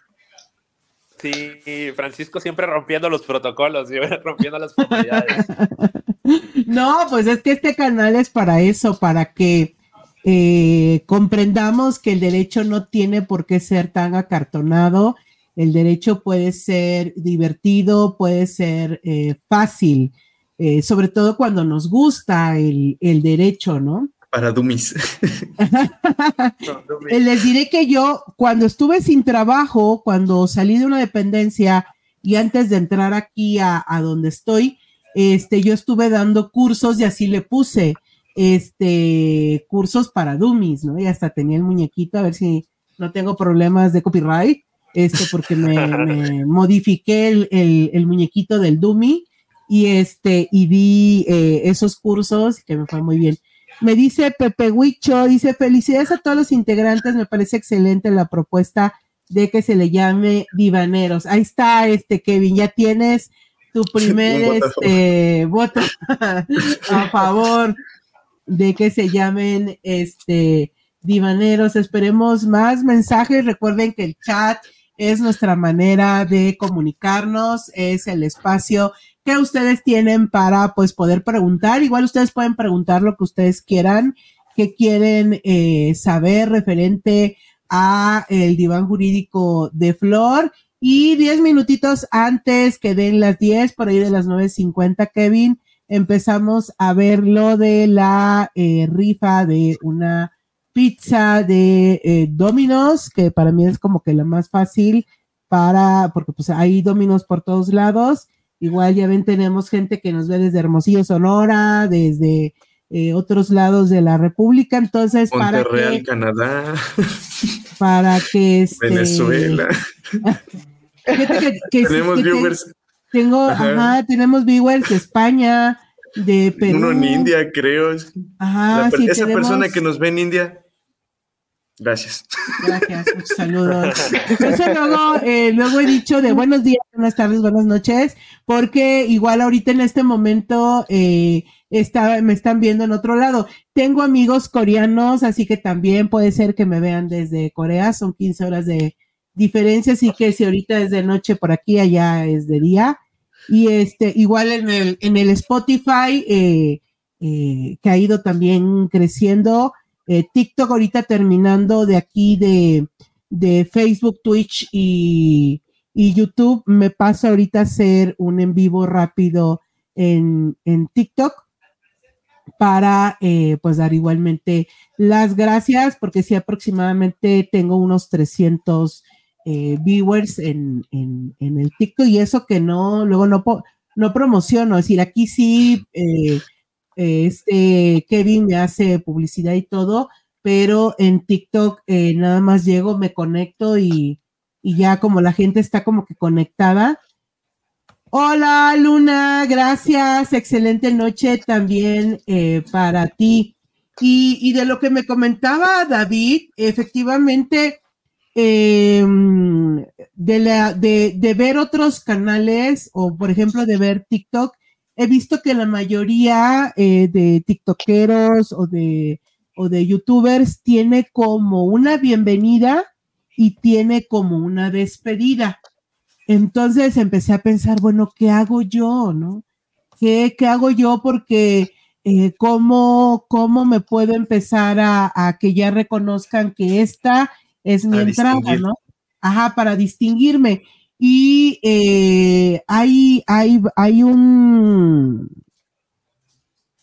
Sí, Francisco siempre rompiendo los protocolos, siempre rompiendo las formalidades. no, pues es que este canal es para eso, para que eh, comprendamos que el derecho no tiene por qué ser tan acartonado. El derecho puede ser divertido, puede ser eh, fácil, eh, sobre todo cuando nos gusta el, el derecho, ¿no? Para dummies. Les diré que yo, cuando estuve sin trabajo, cuando salí de una dependencia y antes de entrar aquí a, donde estoy, este, yo estuve dando cursos y así le puse, este, cursos para dummies, ¿no? Y hasta tenía el muñequito, a ver si no tengo problemas de copyright, este, porque me, modifiqué el, muñequito del dummy y este, y di eh, esos cursos que me fue muy bien. Me dice Pepe Huicho, dice felicidades a todos los integrantes, me parece excelente la propuesta de que se le llame divaneros. Ahí está, este Kevin, ya tienes tu primer este, voto a favor de que se llamen este divaneros. Esperemos más mensajes. Recuerden que el chat es nuestra manera de comunicarnos, es el espacio que ustedes tienen para pues poder preguntar. Igual ustedes pueden preguntar lo que ustedes quieran, que quieren eh, saber referente a el diván jurídico de Flor. Y diez minutitos antes que den las diez, por ahí de las nueve cincuenta, Kevin, empezamos a ver lo de la eh, rifa de una pizza de eh, Domino's, que para mí es como que la más fácil para, porque pues hay Domino's por todos lados Igual ya ven, tenemos gente que nos ve desde Hermosillo, Sonora, desde eh, otros lados de la República. Entonces, para que, Canadá. Para que este, Venezuela. tenemos viewers. tengo, ajá. tenemos viewers de España, de Perú. Uno en India, creo. Ajá, sí, esa persona que nos ve en India, Gracias. Gracias, muchos saludos. Eso luego, eh, luego he dicho de buenos días, buenas tardes, buenas noches, porque igual ahorita en este momento eh, está, me están viendo en otro lado. Tengo amigos coreanos, así que también puede ser que me vean desde Corea, son 15 horas de diferencia, así que si ahorita es de noche por aquí, allá es de día. Y este, igual en el, en el Spotify, eh, que ha ido también creciendo, eh, TikTok ahorita terminando de aquí de, Facebook, Twitch y, YouTube, me pasa ahorita a hacer un en vivo rápido en, TikTok para eh, pues dar igualmente las gracias porque sí aproximadamente tengo unos 300 eh, viewers en, el TikTok y eso que no, luego no, no promociono, es decir, aquí sí este Kevin me hace publicidad y todo, pero en TikTok eh, nada más llego, me conecto y, y ya como la gente está como que conectada. Hola Luna, gracias, excelente noche también eh, para ti. Y, y, de lo que me comentaba David, efectivamente, eh, de, la, de, de, ver otros canales o, por ejemplo, de ver TikTok, he visto que la mayoría eh, de TikTokeros o de, o de YouTubers tiene como una bienvenida y tiene como una despedida. Entonces empecé a pensar, bueno, ¿qué hago yo? ¿No? ¿Qué, qué hago yo? Porque eh, ¿cómo, ¿cómo, me puedo empezar a, a, que ya reconozcan que esta es mi para entrada, distinguir. ¿no? Ajá, para distinguirme. Y eh, hay, hay, hay un,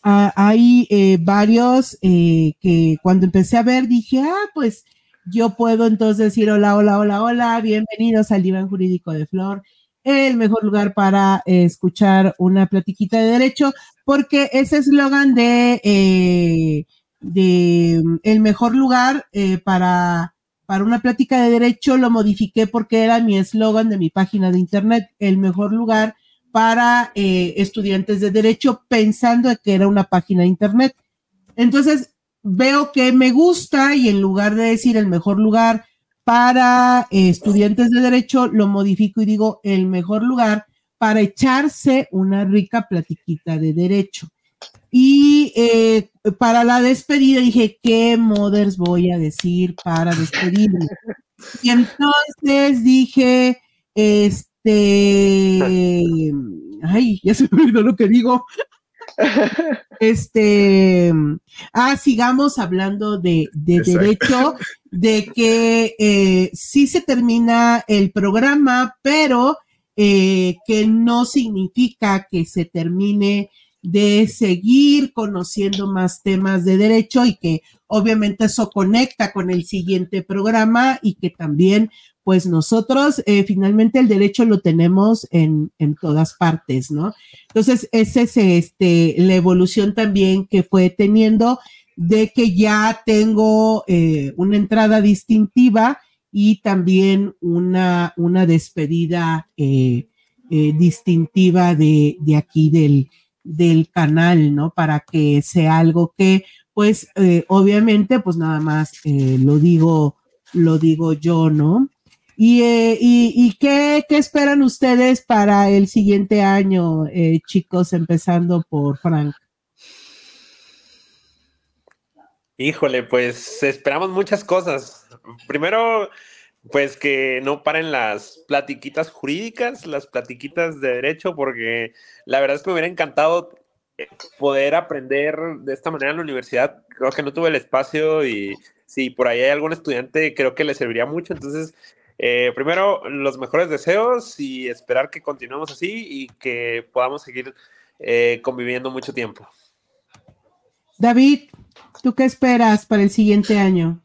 uh, hay eh, varios eh, que cuando empecé a ver dije, ah, pues yo puedo entonces decir hola, hola, hola, hola, bienvenidos al diván jurídico de Flor, el mejor lugar para escuchar una platiquita de derecho, porque ese eslogan de, de el mejor lugar para, para una plática de derecho lo modifiqué porque era mi eslogan de mi página de internet, el mejor lugar para estudiantes de derecho, pensando que era una página de internet. Entonces, veo que me gusta y en lugar de decir el mejor lugar para eh, estudiantes de derecho, lo modifico y digo el mejor lugar para echarse una rica platiquita de derecho. Y eh, para la despedida dije, ¿qué mothers voy a decir para despedirme? Y entonces dije, este, ay, ya se me olvidó lo que digo. Este, ah, sigamos hablando de, de derecho, de que eh, sí se termina el programa, pero eh, que no significa que se termine de seguir conociendo más temas de derecho y que obviamente eso conecta con el siguiente programa y que también pues nosotros eh, finalmente el derecho lo tenemos en, en, todas partes, ¿no? Entonces, esa es este, la evolución también que fue teniendo de que ya tengo eh, una entrada distintiva y también una, una despedida eh, distintiva de, de aquí del, del canal, ¿no? Para que sea algo que, pues, eh, obviamente, pues nada más eh, lo digo, lo digo yo, ¿no? ¿Y, eh, y, y qué, qué, esperan ustedes para el siguiente año, chicos, empezando por Frank? Híjole, pues esperamos muchas cosas. Primero, pues que no paren las platiquitas jurídicas, las platiquitas de derecho, porque la verdad es que me hubiera encantado poder aprender de esta manera en la universidad. Creo que no tuve el espacio y si por ahí hay algún estudiante, creo que le serviría mucho. Entonces, eh, primero, los mejores deseos y esperar que continuemos así y que podamos seguir eh, conviviendo mucho tiempo. David, ¿tú qué esperas para el siguiente año?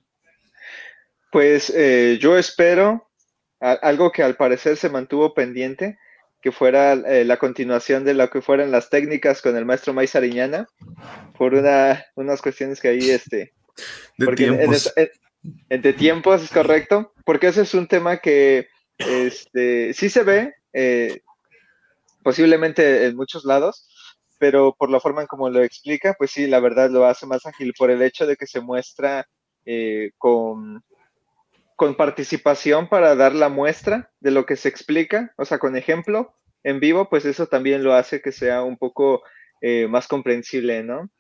Pues eh, yo espero a, algo que al parecer se mantuvo pendiente, que fuera eh, la continuación de lo que fueran las técnicas con el maestro May Sariñana, por una, unas cuestiones que ahí, este, de porque en, tiempos. en, en, de tiempos es correcto, porque ese es un tema que este, sí se ve, eh, posiblemente en muchos lados, pero por la forma en como lo explica, pues sí, la verdad lo hace más ágil por el hecho de que se muestra eh, con, con participación para dar la muestra de lo que se explica, o sea, con ejemplo en vivo, pues eso también lo hace que sea un poco eh, más comprensible, ¿no?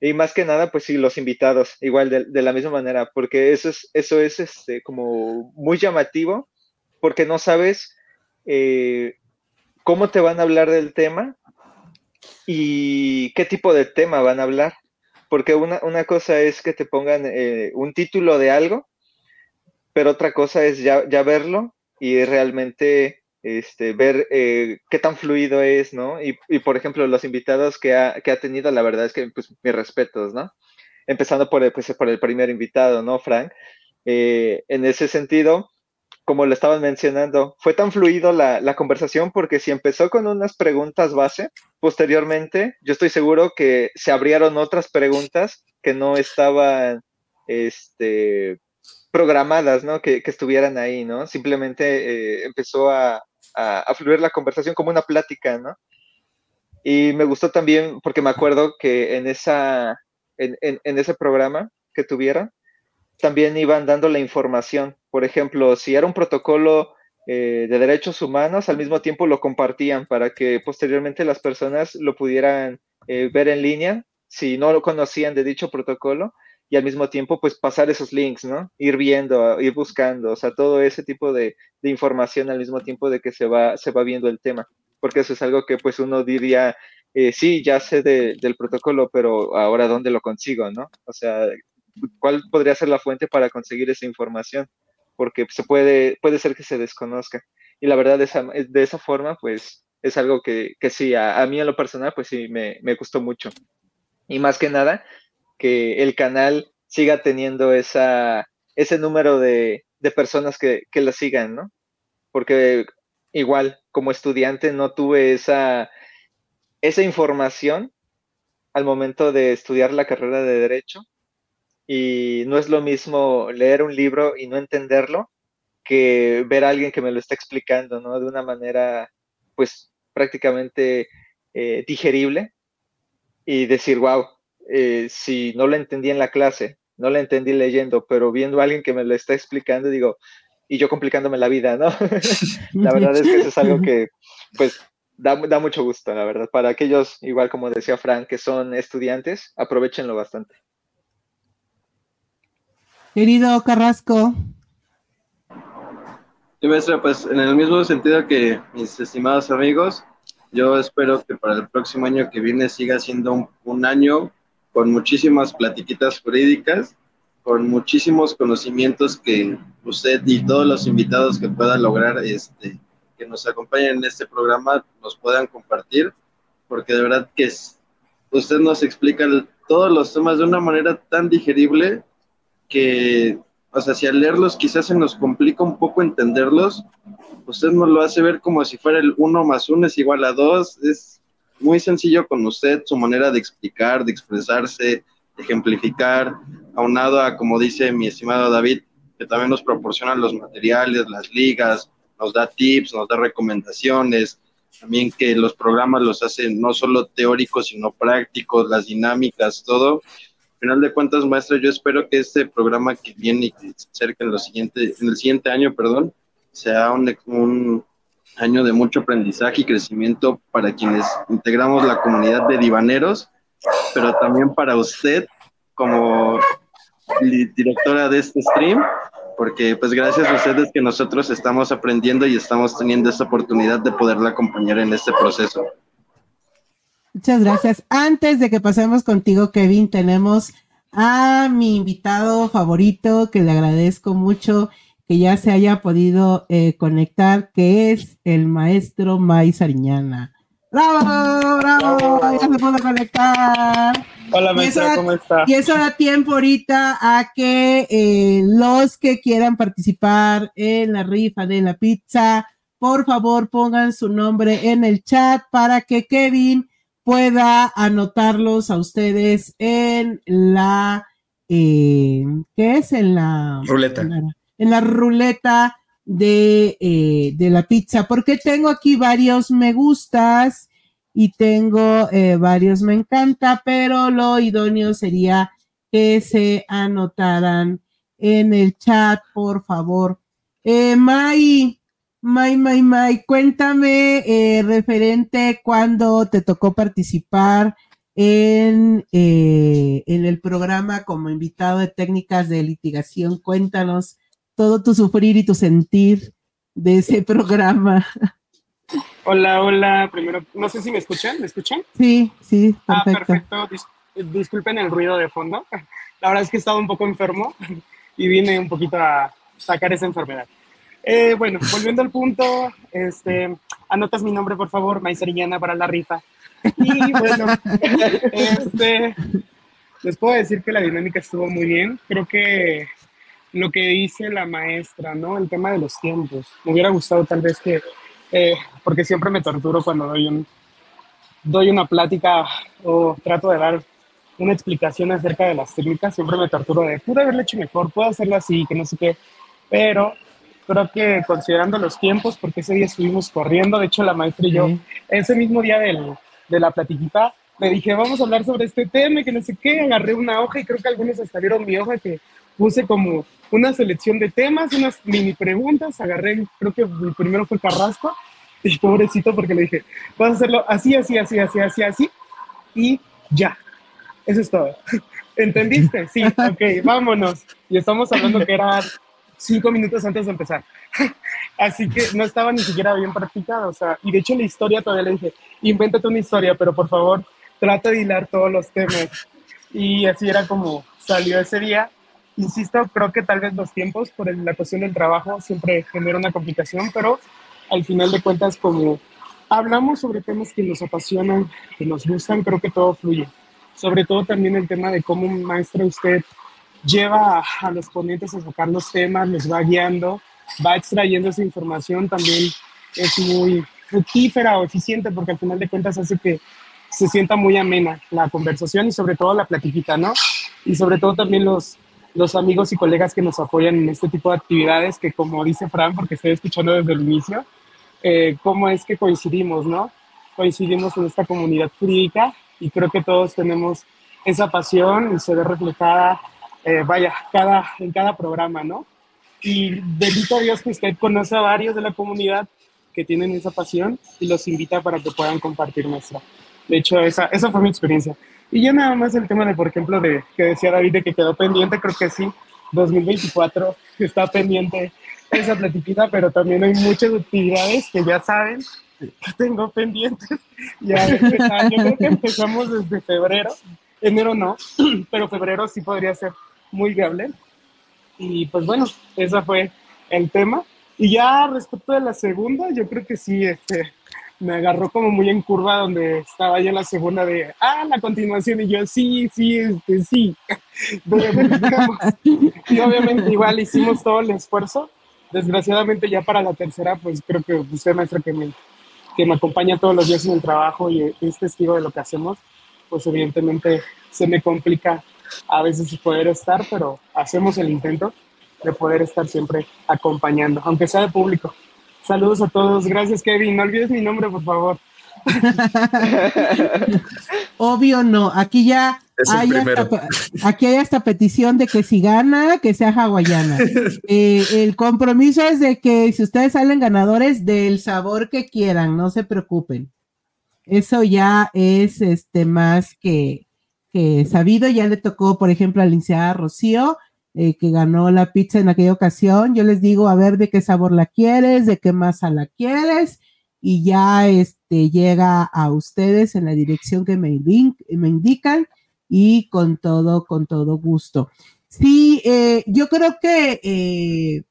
Y más que nada, pues sí, los invitados, igual de, la misma manera, porque eso es, eso es este, como muy llamativo, porque no sabes eh, cómo te van a hablar del tema y qué tipo de tema van a hablar. Porque una, una cosa es que te pongan eh, un título de algo, pero otra cosa es ya, verlo y realmente este, ver eh, qué tan fluido es, ¿no? Y, y, por ejemplo, los invitados que ha, que ha tenido, la verdad es que, pues, mis respetos, ¿no? Empezando por el, pues, por el primer invitado, ¿no, Frank? Eh, en ese sentido, como lo estaban mencionando, fue tan fluido la, la, conversación porque si empezó con unas preguntas base, posteriormente yo estoy seguro que se abrieron otras preguntas que no estaban este, programadas, ¿no? Que, estuvieran ahí, ¿no? Simplemente eh, empezó a, fluir la conversación como una plática, ¿no? Y me gustó también porque me acuerdo que en, esa, en, en, ese programa que tuvieron, también iban dando la información. Por ejemplo, si era un protocolo eh, de derechos humanos, al mismo tiempo lo compartían para que posteriormente las personas lo pudieran eh, ver en línea si no lo conocían de dicho protocolo y al mismo tiempo pues pasar esos links, ¿no? Ir viendo, ir buscando, o sea, todo ese tipo de, información al mismo tiempo de que se va, se va viendo el tema, porque eso es algo que pues uno diría, eh, sí, ya sé del protocolo, pero ahora ¿dónde lo consigo, no? O sea, ¿cuál podría ser la fuente para conseguir esa información? Porque se puede, puede ser que se desconozca. Y la verdad, de esa, de esa forma, pues es algo que, que sí, a, mí en lo personal, pues sí, me, me gustó mucho. Y más que nada, que el canal siga teniendo esa, ese número de, personas que, que la sigan, ¿no? Porque igual, como estudiante, no tuve esa, esa información al momento de estudiar la carrera de Derecho. Y no es lo mismo leer un libro y no entenderlo que ver a alguien que me lo está explicando, ¿no? De una manera, pues, prácticamente eh, digerible y decir, wow, eh, si no lo entendí en la clase, no lo entendí leyendo, pero viendo a alguien que me lo está explicando, digo, y yo complicándome la vida, ¿no? la verdad es que eso es algo que, pues, da, da, mucho gusto, la verdad. Para aquellos, igual como decía Frank, que son estudiantes, aprovechenlo bastante. Querido Carrasco. Sí, maestra, pues en el mismo sentido que mis estimados amigos, yo espero que para el próximo año que viene siga siendo un, un año con muchísimas platiquitas jurídicas, con muchísimos conocimientos que usted y todos los invitados que puedan lograr, este, que nos acompañen en este programa, nos puedan compartir, porque de verdad que es, usted nos explica todos los temas de una manera tan digerible que, o sea, si al leerlos quizás se nos complica un poco entenderlos, usted nos lo hace ver como si fuera el uno más uno es igual a dos, es muy sencillo con usted, su manera de explicar, de expresarse, de ejemplificar, aunado a, como dice mi estimado David, que también nos proporciona los materiales, las ligas, nos da tips, nos da recomendaciones, también que los programas los hacen no solo teóricos, sino prácticos, las dinámicas, todo. Al final de cuentas, maestro, yo espero que este programa que viene y que se acerque en, lo siguiente, en el siguiente año, perdón, sea un, un año de mucho aprendizaje y crecimiento para quienes integramos la comunidad de divaneros, pero también para usted como directora de este stream, porque pues gracias a ustedes que nosotros estamos aprendiendo y estamos teniendo esta oportunidad de poderla acompañar en este proceso. Muchas gracias. Antes de que pasemos contigo, Kevin, tenemos a mi invitado favorito que le agradezco mucho que ya se haya podido eh, conectar, que es el maestro May Sariñana. ¡Bravo! ¡Bravo! Ya se pudo conectar. Hola, maestra, ¿cómo está? Y eso da tiempo ahorita a que eh, los que quieran participar en la rifa de la pizza, por favor pongan su nombre en el chat para que Kevin pueda anotarlos a ustedes en la, eh, ¿qué es? En la ruleta en la ruleta de, eh, de la pizza, porque tengo aquí varios me gustas y tengo eh, varios me encanta, pero lo idóneo sería que se anotaran en el chat, por favor. Eh, May, May, May, May, cuéntame eh, referente cuando te tocó participar en, en el programa como invitado de técnicas de litigación. Cuéntanos todo tu sufrir y tu sentir de ese programa. Hola, hola. Primero, no sé si me escuchan, ¿me escuchan? Sí, sí, perfecto. Ah, perfecto. disculpen el ruido de fondo. La verdad es que he estado un poco enfermo y vine un poquito a sacar esa enfermedad. Eh, bueno, volviendo al punto, este, anotas mi nombre, por favor, Maizariñana para la rifa. Y bueno, este, les puedo decir que la dinámica estuvo muy bien. Creo que lo que dice la maestra, ¿no? El tema de los tiempos. Me hubiera gustado tal vez que, eh, porque siempre me torturo cuando doy, un, doy una plática o trato de dar una explicación acerca de las técnicas, siempre me torturo de, pude haberlo hecho mejor, puedo hacerlo así, que no sé qué, pero creo que considerando los tiempos, porque ese día estuvimos corriendo, de hecho la maestra y yo, ese mismo día del, de la platiquita, le dije, vamos a hablar sobre este tema, que no sé qué, agarré una hoja y creo que algunos hasta vieron mi hoja que puse como una selección de temas, unas mini preguntas, agarré, creo que el primero fue Carrasco, y pobrecito porque le dije, vas a hacerlo así, así, así, así, así, así, y ya. Eso es todo. ¿Entendiste? Sí, ok, vámonos. Y estamos hablando que era cinco minutos antes de empezar. Así que no estaba ni siquiera bien practicado. O sea, y de hecho la historia todavía le dije, invéntate una historia, pero por favor, trata de hilar todos los temas. Y así era como salió ese día. Insisto, creo que tal vez los tiempos por la cuestión del trabajo siempre genera una complicación, pero al final de cuentas, como hablamos sobre temas que nos apasionan, que nos gustan, creo que todo fluye. Sobre todo también el tema de cómo un maestro usted lleva a, los ponentes a sacar los temas, les va guiando, va extrayendo esa información, también es muy fructífera o eficiente porque al final de cuentas hace que se sienta muy amena la conversación y sobre todo la platiquita, ¿no? Y sobre todo también los, los amigos y colegas que nos apoyan en este tipo de actividades que como dice Fran, porque estoy escuchando desde el inicio, eh, cómo es que coincidimos, ¿no? Coincidimos en esta comunidad jurídica y creo que todos tenemos esa pasión y se ve reflejada, eh, vaya, cada, en cada programa, ¿no? Y bendito Dios que usted conoce a varios de la comunidad que tienen esa pasión y los invita para que puedan compartir nuestra. De hecho, esa, esa fue mi experiencia. Y ya nada más el tema de, por ejemplo, de que decía David de que quedó pendiente, creo que sí, 2024 está pendiente esa platiquita, pero también hay muchas actividades que ya saben que tengo pendientes. Ya creo que empezamos desde febrero, enero no, pero febrero sí podría ser muy viable. Y pues bueno, ese fue el tema. Y ya respecto de la segunda, yo creo que sí, este, me agarró como muy en curva donde estaba ya la segunda de, ah, la continuación, y yo, sí, sí, este, sí. y obviamente igual hicimos todo el esfuerzo. Desgraciadamente ya para la tercera, pues creo que usted, maestra, que me, que me acompaña todos los días en el trabajo y es testigo de lo que hacemos, pues evidentemente se me complica a veces poder estar, pero hacemos el intento de poder estar siempre acompañando, aunque sea de público. Saludos a todos. Gracias, Kevin. No olvides mi nombre, por favor. Obvio no. Aquí ya hay hasta, aquí hay esta petición de que si gana, que sea hawaiana. Eh, el compromiso es de que si ustedes salen ganadores del sabor que quieran, no se preocupen. Eso ya es este más que, que sabido. Ya le tocó, por ejemplo, a la licenciada Rocío eh, que ganó la pizza en aquella ocasión, yo les digo, a ver de qué sabor la quieres, de qué masa la quieres, y ya este, llega a ustedes en la dirección que me, indican y con todo, con todo gusto. Sí, eh, yo creo que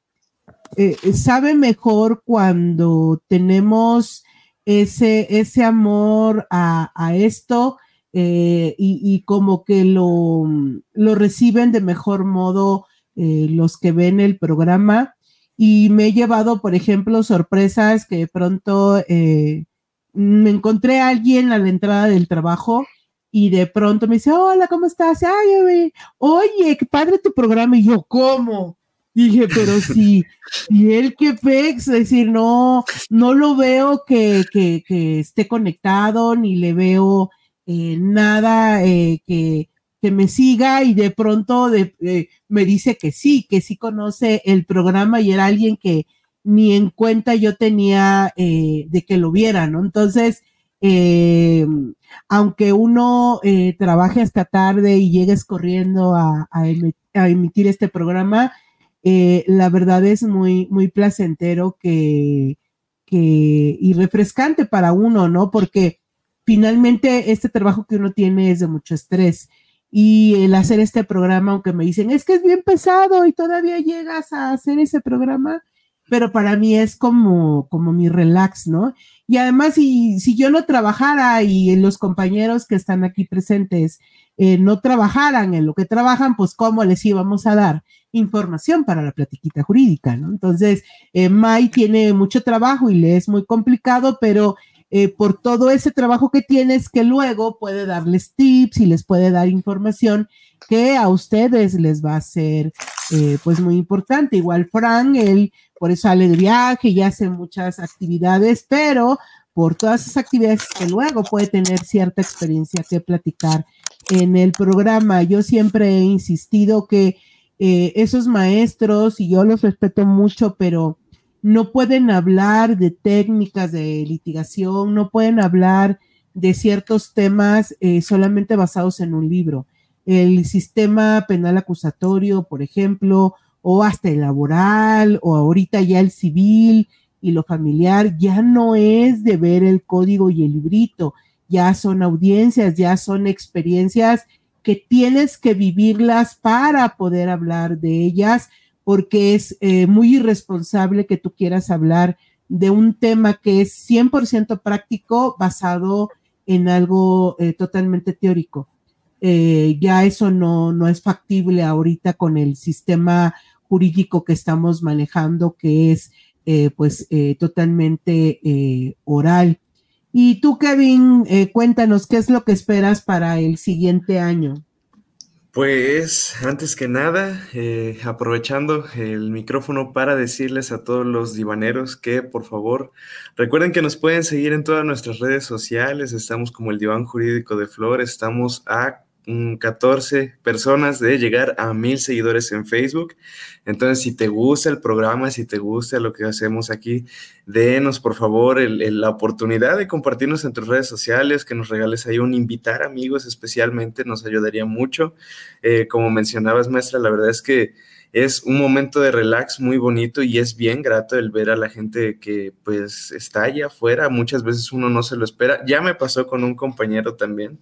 eh, sabe mejor cuando tenemos ese, ese amor a, a esto eh, y, como que lo, lo, reciben de mejor modo eh, los que ven el programa. Y me he llevado, por ejemplo, sorpresas que de pronto eh, me encontré a alguien a la entrada del trabajo y de pronto me dice, hola, ¿cómo estás? Ay, oye, qué padre tu programa. Y yo, ¿cómo? Dije, pero si, y él que pex, es decir, no, no lo veo que, que, que esté conectado, ni le veo eh, nada eh, que, que, me siga y de pronto eh, me dice que sí, que sí conoce el programa y era alguien que ni en cuenta yo tenía de que lo viera, ¿no? Entonces, aunque uno trabaje hasta tarde y llegues corriendo a, a, emitir este programa, la verdad es muy, muy placentero que, que, y refrescante para uno, ¿no? Porque finalmente este trabajo que uno tiene es de mucho estrés y el hacer este programa, aunque me dicen, es que es bien pesado y todavía llegas a hacer ese programa, pero para mí es como, como mi relax, ¿no? Y además, si, si yo no trabajara y los compañeros que están aquí presentes eh, no trabajaran en lo que trabajan, pues cómo les íbamos a dar información para la platiquita jurídica, ¿no? Entonces, eh, Mai tiene mucho trabajo y le es muy complicado, pero eh, por todo ese trabajo que tienes que luego puede darles tips y les puede dar información que a ustedes les va a ser eh, pues muy importante. Igual Fran, él por eso sale de viaje y hace muchas actividades, pero por todas esas actividades que luego puede tener cierta experiencia que platicar en el programa. Yo siempre he insistido que eh, esos maestros, y yo los respeto mucho, pero no pueden hablar de técnicas de litigación, no pueden hablar de ciertos temas eh, solamente basados en un libro. El sistema penal acusatorio, por ejemplo, o hasta el laboral, o ahorita ya el civil y lo familiar, ya no es de ver el código y el librito, ya son audiencias, ya son experiencias que tienes que vivirlas para poder hablar de ellas porque es eh, muy irresponsable que tú quieras hablar de un tema que es 100% práctico basado en algo eh, totalmente teórico. Eh, ya eso no, no es factible ahorita con el sistema jurídico que estamos manejando, que es pues totalmente oral. Y tú, Kevin, cuéntanos qué es lo que esperas para el siguiente año. Pues antes que nada, eh, aprovechando el micrófono para decirles a todos los divaneros que por favor recuerden que nos pueden seguir en todas nuestras redes sociales. Estamos como el Diván Jurídico de Flor, estamos a 14 personas de llegar a mil seguidores en Facebook. Entonces, si te gusta el programa, si te gusta lo que hacemos aquí, denos por favor la oportunidad de compartirnos en tus redes sociales, que nos regales ahí un invitar amigos especialmente, nos ayudaría mucho. Eh, como mencionabas, maestra, la verdad es que es un momento de relax muy bonito y es bien grato el ver a la gente que pues está allá afuera. Muchas veces uno no se lo espera. Ya me pasó con un compañero también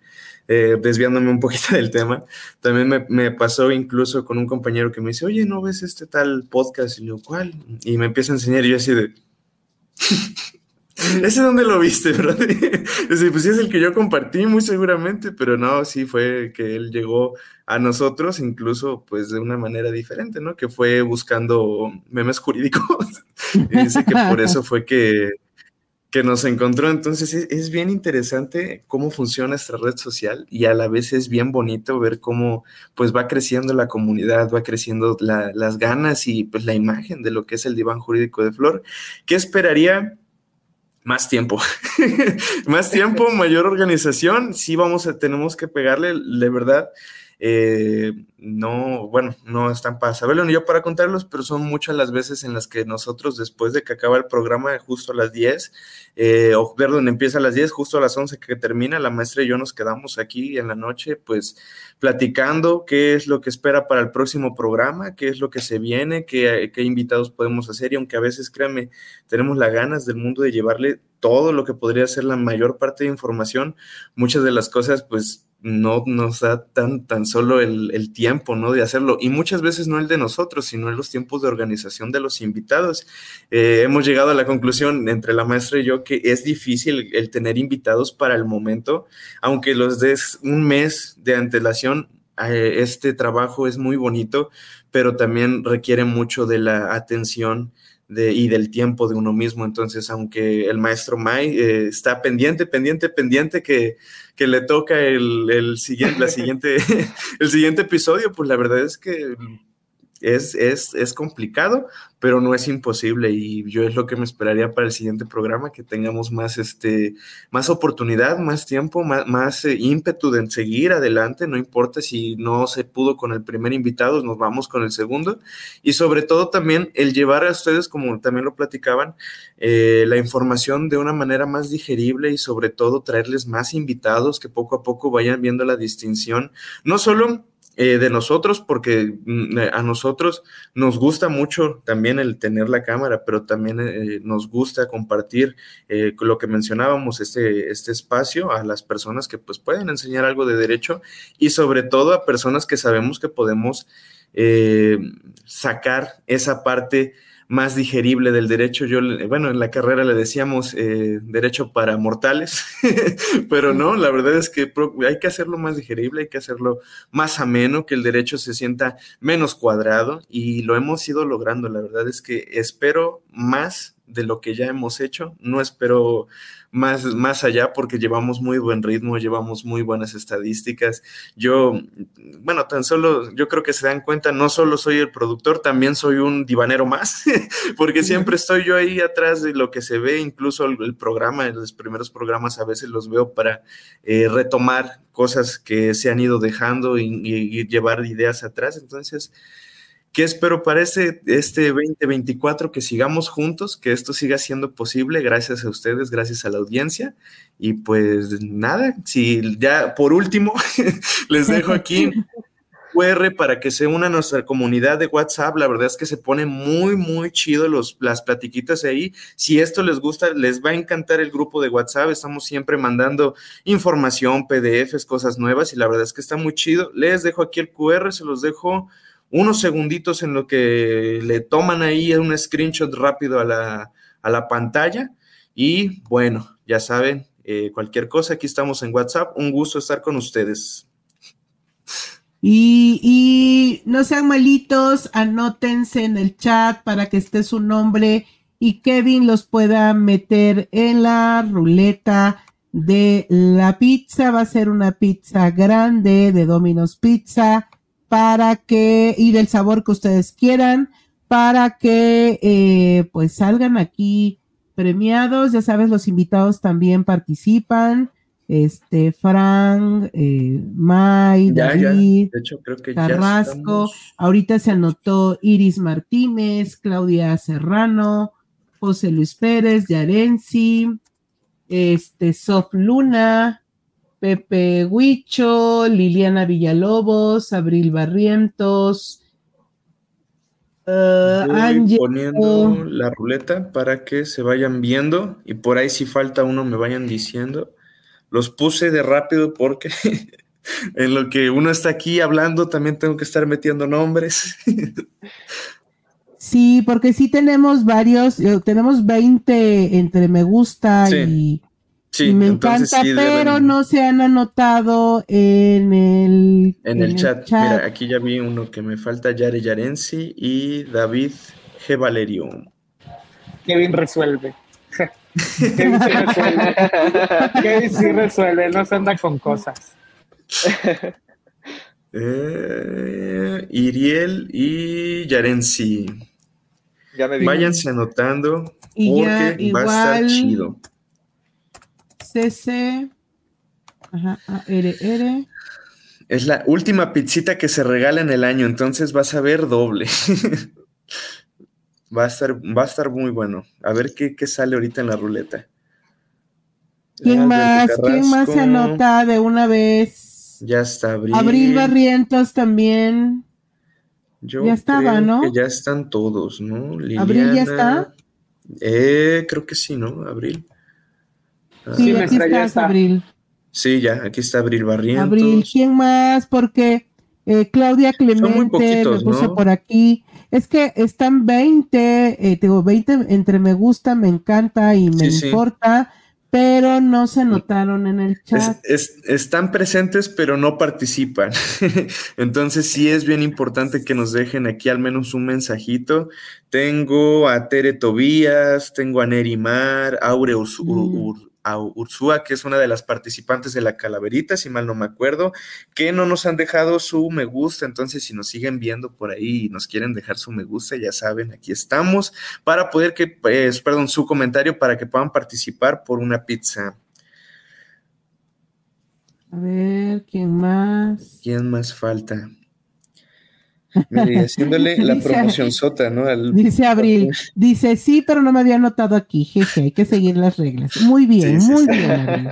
eh, desviándome un poquito del tema, también me, me, pasó incluso con un compañero que me dice, oye, ¿no ves este tal podcast? Y yo, ¿cuál? Y me empieza a enseñar y yo así de... ¿Ese dónde lo viste, bro? pues sí es el que yo compartí muy seguramente, pero no, sí fue que él llegó a nosotros incluso pues de una manera diferente, ¿no? Que fue buscando memes jurídicos. y dice que por eso fue que que nos encontró. Entonces es, bien interesante cómo funciona esta red social y a la vez es bien bonito ver cómo pues va creciendo la comunidad, va creciendo las ganas y pues la imagen de lo que es el diván jurídico de Flor. ¿Qué esperaría? Más tiempo, más tiempo, mayor organización. Sí, vamos a, tenemos que pegarle, de verdad. Eh, no, bueno, no están para saberlo ni yo para contarlos, pero son muchas las veces en las que nosotros, después de que acaba el programa, justo a las 10, eh, o perdón, empieza a las 10, justo a las 11 que termina, la maestra y yo nos quedamos aquí en la noche, pues platicando qué es lo que espera para el próximo programa, qué es lo que se viene, qué, qué invitados podemos hacer, y aunque a veces, créanme, tenemos las ganas del mundo de llevarle todo lo que podría ser la mayor parte de información, muchas de las cosas, pues no nos da tan, tan solo el, tiempo, ¿no? De hacerlo. Y muchas veces no el de nosotros, sino en los tiempos de organización de los invitados. Eh, hemos llegado a la conclusión entre la maestra y yo que es difícil el tener invitados para el momento, aunque los des un mes de antelación. Eh, este trabajo es muy bonito, pero también requiere mucho de la atención y del tiempo de uno mismo. Entonces, aunque el maestro Mai eh, está pendiente, pendiente, pendiente que, que le toca el, el siguiente, la siguiente, el siguiente episodio, pues la verdad es que es, es, es, complicado, pero no es imposible y yo es lo que me esperaría para el siguiente programa, que tengamos más, este, más oportunidad, más tiempo, más, más eh, ímpetu de seguir adelante, no importa si no se pudo con el primer invitado, nos vamos con el segundo y sobre todo también el llevar a ustedes, como también lo platicaban, eh, la información de una manera más digerible y sobre todo traerles más invitados que poco a poco vayan viendo la distinción, no solo eh, de nosotros, porque mm, eh, a nosotros nos gusta mucho también el tener la cámara, pero también eh, nos gusta compartir lo que mencionábamos, este, este espacio a las personas que pues pueden enseñar algo de derecho y sobre todo a personas que sabemos que podemos sacar esa parte más digerible del derecho. Yo, bueno, en la carrera le decíamos eh, derecho para mortales, pero no, la verdad es que hay que hacerlo más digerible, hay que hacerlo más ameno, que el derecho se sienta menos cuadrado y lo hemos ido logrando. La verdad es que espero más de lo que ya hemos hecho. No espero más, más allá porque llevamos muy buen ritmo, llevamos muy buenas estadísticas. Yo, bueno, tan solo, yo creo que se dan cuenta, no solo soy el productor, también soy un divanero más, porque siempre estoy yo ahí atrás de lo que se ve, incluso el, programa, los primeros programas a veces los veo para eh, retomar cosas que se han ido dejando y llevar ideas atrás. Entonces, ¿Qué espero para este, este 2024? Que sigamos juntos, que esto siga siendo posible gracias a ustedes, gracias a la audiencia. Y pues nada, si ya por último les dejo aquí QR para que se una a nuestra comunidad de WhatsApp. La verdad es que se pone muy, muy chido los, las platiquitas ahí. Si esto les gusta, les va a encantar el grupo de WhatsApp. Estamos siempre mandando información, PDFs, cosas nuevas y la verdad es que está muy chido. Les dejo aquí el QR, se los dejo unos segunditos en lo que le toman ahí un screenshot rápido a la, pantalla. Y bueno, ya saben, eh, cualquier cosa, aquí estamos en WhatsApp. Un gusto estar con ustedes. Y, y, no sean malitos, anótense en el chat para que esté su nombre y Kevin los pueda meter en la ruleta de la pizza. Va a ser una pizza grande de Domino's Pizza para que, y del sabor que ustedes quieran, para que eh, pues salgan aquí premiados. Ya sabes, los invitados también participan. Este, Frank, eh, May, David, Carrasco. Ahorita se anotó Iris Martínez, Claudia Serrano, José Luis Pérez, Yarensi, este, Sof Luna, Pepe Huicho, Liliana Villalobos, Abril Barrientos, uh, poniendo la ruleta para que se vayan viendo y por ahí si falta uno me vayan diciendo. Los puse de rápido porque en lo que uno está aquí hablando también tengo que estar metiendo nombres. Sí, porque sí tenemos varios, eh, tenemos 20 entre me gusta y Sí, me encanta, pero no se han anotado en el, en, el, chat. Mira, aquí ya vi uno que me falta, Yare Yarensi y David G. Valerio. Kevin resuelve. Kevin sí resuelve. Kevin sí resuelve, no se anda con cosas. Eh, Iriel y Yarensi. Ya me Váyanse anotando porque va a estar chido. CC, ajá, ARR. Es la última pizzita que se regala en el año, entonces vas a ver doble. va, a estar, va a estar muy bueno. A ver qué, sale ahorita en la ruleta. ¿Quién más? ¿Quién más se anota de una vez? Ya está Abril. Abril Barrientos también. ya estaba, ¿no? Que ya están todos, ¿no? ¿Abril ya está? Eh, creo que sí, ¿no? Abril. Sí, aquí está Abril. Sí, ya, aquí está Abril Barrientos. Abril, ¿quién más? Porque eh, Claudia Clemente me puso por aquí. Es que están 20, eh, digo, 20 entre me gusta, me encanta y me importa, pero no se anotaron en el chat. están presentes, pero no participan. Entonces sí es bien importante que nos dejen aquí al menos un mensajito. Tengo a Tere Tobías, tengo a Nerimar, Aure mm a Ursúa, que es una de las participantes de la calaverita, si mal no me acuerdo, que no nos han dejado su me gusta. Entonces, si nos siguen viendo por ahí y nos quieren dejar su me gusta, ya saben, aquí estamos para poder que, pues, perdón, su comentario para que puedan participar por una pizza. A ver, ¿quién más? ¿Quién más falta? Haciéndole la promoción sota, ¿no? dice Abril, dice sí, pero no me había notado aquí, jeje, hay que seguir las reglas. Muy bien, muy bien,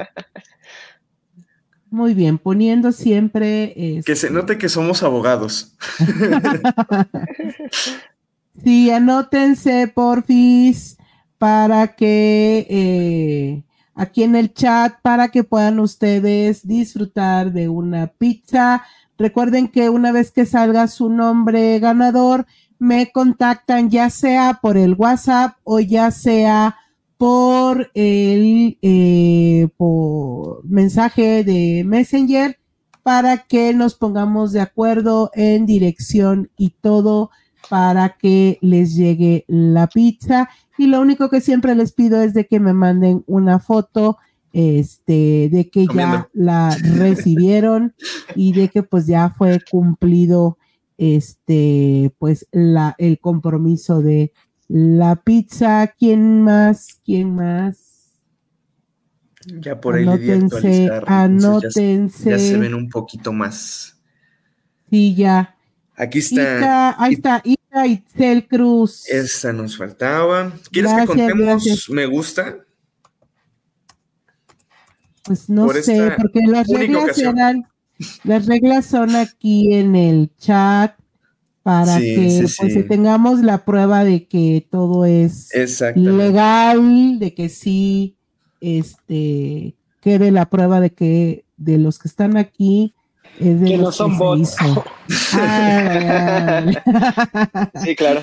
Muy bien, poniendo siempre. Que se note que somos abogados. sí, anótense, porfis, para que eh, aquí en el chat, para que puedan ustedes disfrutar de una pizza Recuerden que una vez que salga su nombre ganador, me contactan ya sea por el WhatsApp o ya sea por el eh, por mensaje de Messenger para que nos pongamos de acuerdo en dirección y todo para que les llegue la pizza. y lo único que siempre les pido es de que me manden una foto este de que ya la recibieron y de que pues ya fue cumplido este pues la el compromiso de la pizza. Quién más quién más ya por ahí anótense anótense. ya, se ven un poquito más. Sí ya. Aquí está. Ahí está Ita Itzel Cruz. Esa nos faltaba. Quieres que contemos me gusta pues no sé, porque las reglas eran, las reglas son aquí en el chat para que pues, tengamos la prueba de que todo es legal, de que sí este quede la prueba de que de los que están aquí es de que no son bots. Sí, claro.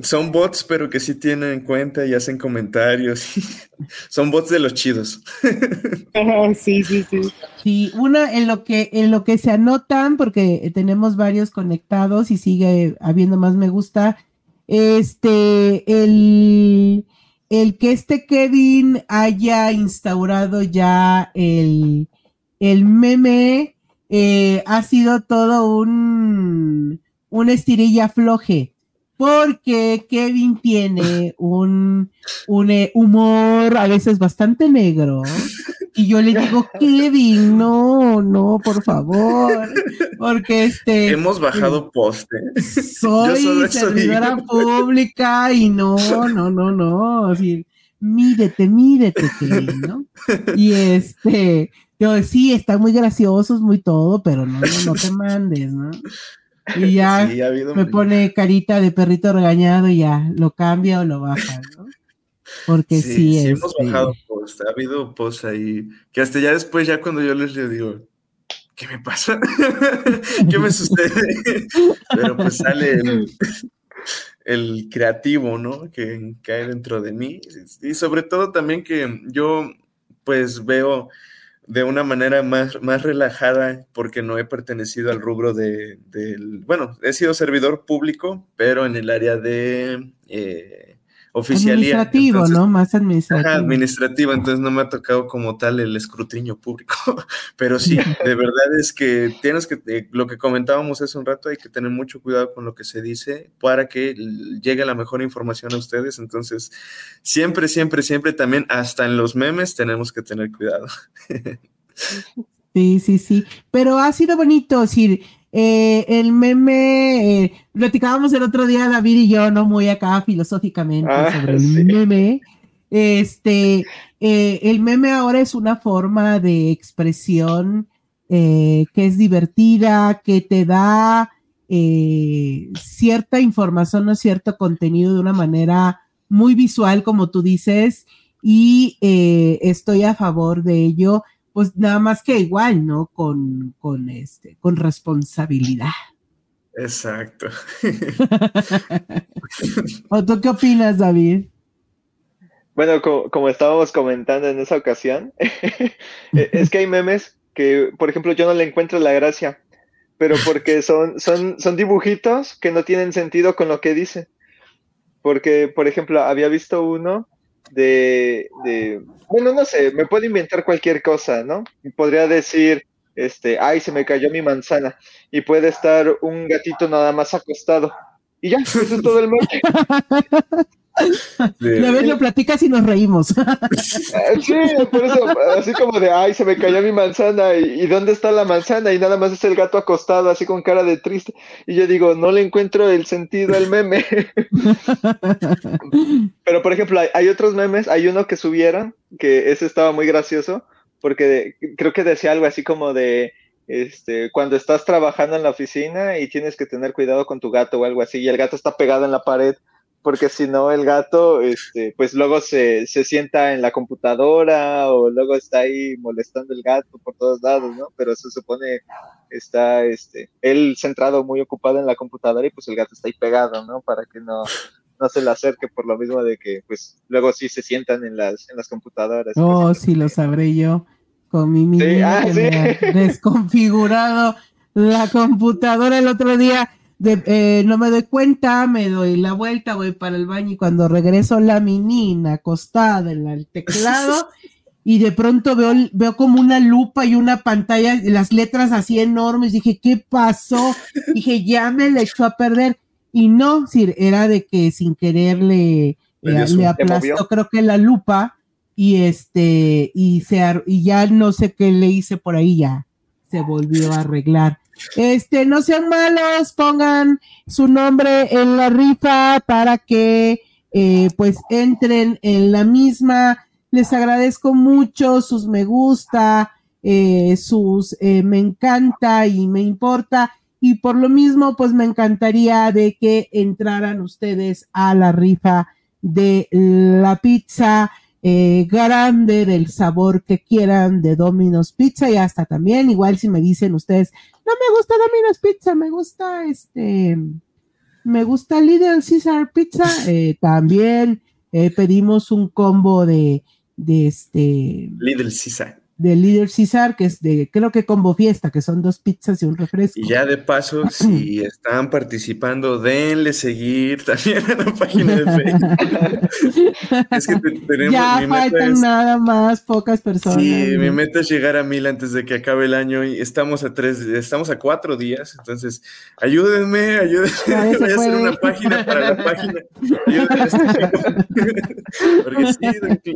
Son bots, pero que sí tienen en cuenta y hacen comentarios. Son bots de los chidos. sí, sí, sí. Sí, una en lo que en lo que se anotan, porque tenemos varios conectados y sigue habiendo más me gusta. Este, el, el que este Kevin haya instaurado ya el, el meme eh, ha sido todo un, un estirilla floje porque Kevin tiene un, un eh, humor a veces bastante negro. Y yo le digo, Kevin, no, no, por favor, porque este... Hemos bajado poste. Soy servidora pública y no, no, no, no, así, mídete, mídete, Kevin, ¿no? Y este, yo, sí, están muy graciosos, muy todo, pero no, no, no te mandes, ¿no? Y ya me pone carita de perrito regañado y ya lo cambia o lo baja, ¿no? Porque sí, sí, sí hemos bajado post, ha habido post ahí, que hasta ya después, ya cuando yo les digo, ¿qué me pasa? ¿Qué me sucede? Pero pues sale el, el creativo, ¿no? Que cae dentro de mí. Y sobre todo también que yo pues veo de una manera más, más relajada porque no he pertenecido al rubro de, del, bueno, he sido servidor público, pero en el área de eh, oficialía. Administrativo, ¿no? Más administrativo. administrativo, entonces no me ha tocado como tal el escrutinio público, pero sí, de verdad es que tienes que, eh, lo que comentábamos hace un rato, hay que tener mucho cuidado con lo que se dice para que llegue la mejor información a ustedes, entonces siempre, siempre, siempre también, hasta en los memes tenemos que tener cuidado. Sí, sí, sí, pero ha sido bonito, decir, eh, el meme, eh, platicábamos el otro día David y yo, no muy acá filosóficamente ah, sobre el meme. Este, eh, el meme ahora es una forma de expresión que es divertida, que te da cierta información o cierto contenido de una manera muy visual, como tú dices, y estoy a favor de ello pues nada más que igual, ¿no? Con, con, este, con responsabilidad. Exacto. ¿O tú qué opinas, David? Bueno, como, estábamos comentando en esa ocasión, e, es que hay memes que, por ejemplo, yo no le encuentro la gracia, pero porque son, son, son dibujitos que no tienen sentido con lo que dice. Porque, por ejemplo, había visto uno de, bueno, no sé, me puedo inventar cualquier cosa, ¿no? Podría decir, este, ay, se me cayó mi manzana, y puede estar un gatito nada más acostado. Y ya, eso es todo el mundo. La vez lo platicas y nos reímos. Sí, por eso, así como de, ay, se me cayó mi manzana, y, dónde está la manzana? Y nada más es el gato acostado, así con cara de triste. Y yo digo, no le encuentro el sentido al meme. Pero, por ejemplo, hay, otros memes, hay uno que subieron, que ese estaba muy gracioso, porque creo que decía algo así como de, este, cuando estás trabajando en la oficina y tienes que tener cuidado con tu gato o algo así, y el gato está pegado en la pared porque si no el gato, este, pues luego se, se, sienta en la computadora o luego está ahí molestando el gato por todos lados, ¿no? Pero se supone está, este, él centrado muy ocupado en la computadora y pues el gato está ahí pegado, ¿no? Para que no, no se le acerque por lo mismo de que, pues, luego sí se sientan en las, en las computadoras. Oh, sí, lo sabré yo con mi mini ah, desconfigurado la computadora el otro día eh, no me doy cuenta, me doy la vuelta, voy para el baño y cuando regreso la menina acostada en el teclado y de pronto veo, veo como una lupa y una pantalla, las letras así enormes, dije, ¿qué pasó? Dije, ya me la echó a perder. Y no, era de que sin querer le, le, aplastó creo que la lupa y este, y, se, y ya no sé qué le hice por ahí, ya se volvió a arreglar. Este, no sean malos, pongan su nombre en la rifa para que eh, pues entren en la misma. Les agradezco mucho sus me gusta, eh, sus eh, me encanta y me importa. Y por lo mismo, pues me encantaría de que entraran ustedes a la rifa de la pizza eh, grande del sabor que quieran de Domino's Pizza y hasta también, igual si me dicen ustedes, no me gusta Domino's Pizza, me gusta este, me gusta Little Caesar Pizza, eh, también eh, pedimos un combo de, de este... Little Caesar de líder César, que es de, creo que combo fiesta, que son dos pizzas y un refresco. Y ya de paso, si están participando, denle seguir también a la página de Facebook. es que tenemos, ya faltan nada más pocas personas. Sí, mi meta es llegar a mil antes de que acabe el año y estamos a tres, estamos a cuatro días, entonces ayúdenme, ayúdenme, voy a hacer una página para la página. Porque sí,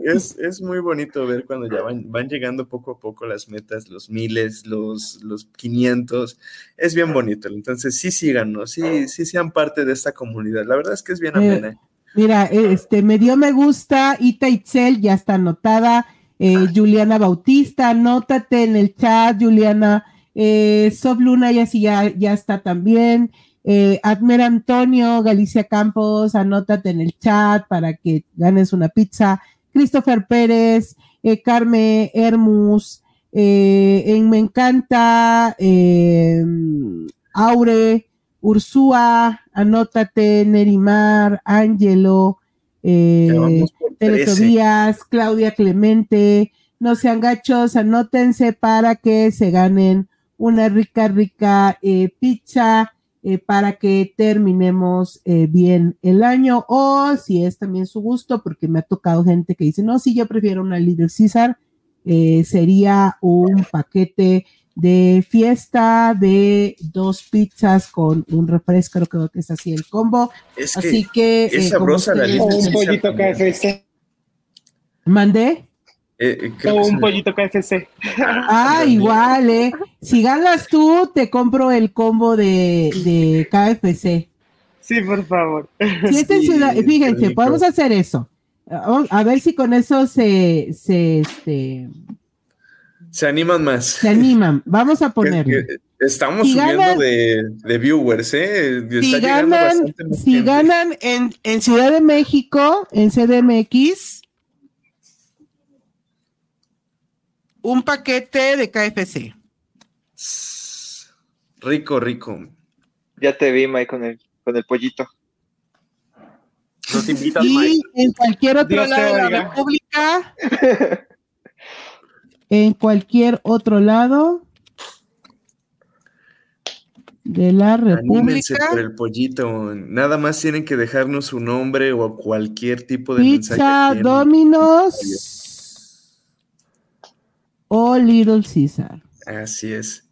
es, es, muy bonito ver cuando ya van, van llegando poco a poco las metas, los miles, los, los 500. Es bien bonito. Entonces, sí síganos, sí, sí sean parte de esta comunidad. La verdad es que es bien eh, amena. mira, este, me dio me gusta, Ita Itzel, ya está anotada. Eh, Juliana Bautista, anótate en el chat, Juliana. Eh, Sob Luna, ya sí, ya, ya está también. Eh, Admer Antonio, Galicia Campos, anótate en el chat para que ganes una pizza. Christopher Pérez, eh, Carmen Hermus, eh, en Me Encanta, eh, Aure, Ursúa, Anótate, Nerimar, Ángelo, eh, Díaz, Claudia Clemente, no sean gachos, anótense para que se ganen una rica, rica pizza eh, para que terminemos eh, bien el año o si es también su gusto, porque me ha tocado gente que dice, no, si yo prefiero una Little Caesar, eh, sería un paquete de fiesta de dos pizzas con un refresco, creo que es así el combo. así que... es sabrosa la Un pollito KFC. ¿Mandé? Eh, eh un pollito KFC. Ah, igual, ¿eh? Si ganas tú, te compro el combo de, de KFC. Sí, por favor. fíjense, podemos hacer eso. A ver si con eso se, se, este, se animan más. Se animan. Vamos a poner. Estamos subiendo de, viewers, ¿eh? si ganan, si ganan en, en Ciudad de México, en CDMX, un paquete de KFC. Rico, rico. Ya te vi, Mike, con el, con el pollito. Nos invitas, y en cualquier otro lado de la República. en cualquier otro lado de la República. por el pollito. Nada más tienen que dejarnos su nombre o cualquier tipo de Pizza mensaje. Dominos o Little Caesar. Así es.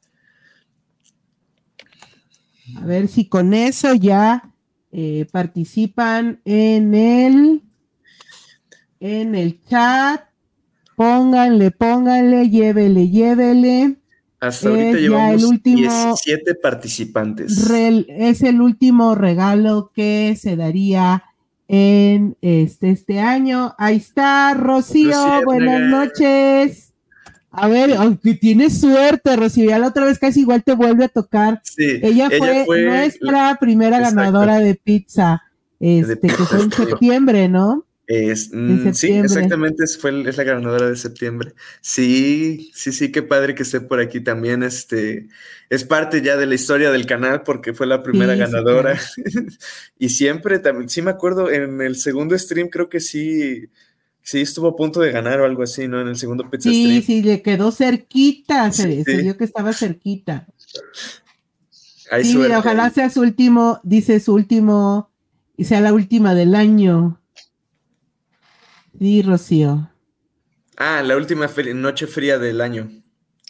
A ver si con eso ya eh, participan en el en el chat. Pónganle, pónganle, llévele, llévele. Hasta ahorita llevamos el último, 17 participantes. es el último regalo que se daría en este, este año. Ahí está, Rocío buenas noches. A ver, aunque tienes suerte, Rocío, la otra vez casi igual te vuelve a tocar. Sí, ella, fue nuestra primera ganadora de pizza, este, que fue en septiembre, ¿no? Es, mm, sí, exactamente, es, fue, es la ganadora de septiembre. Sí, sí, sí, qué padre que esté por aquí también. Este, es parte ya de la historia del canal porque fue la primera ganadora. y siempre también, sí me acuerdo, en el segundo stream creo que sí Sí, estuvo a punto de ganar o algo así, ¿no? En el segundo Pizza Sí, sí, le quedó cerquita, se, vio que estaba cerquita. sí, mira, ojalá sea su último, dice su último, y sea la última del año. Sí, Rocío. Ah, la última noche fría del año.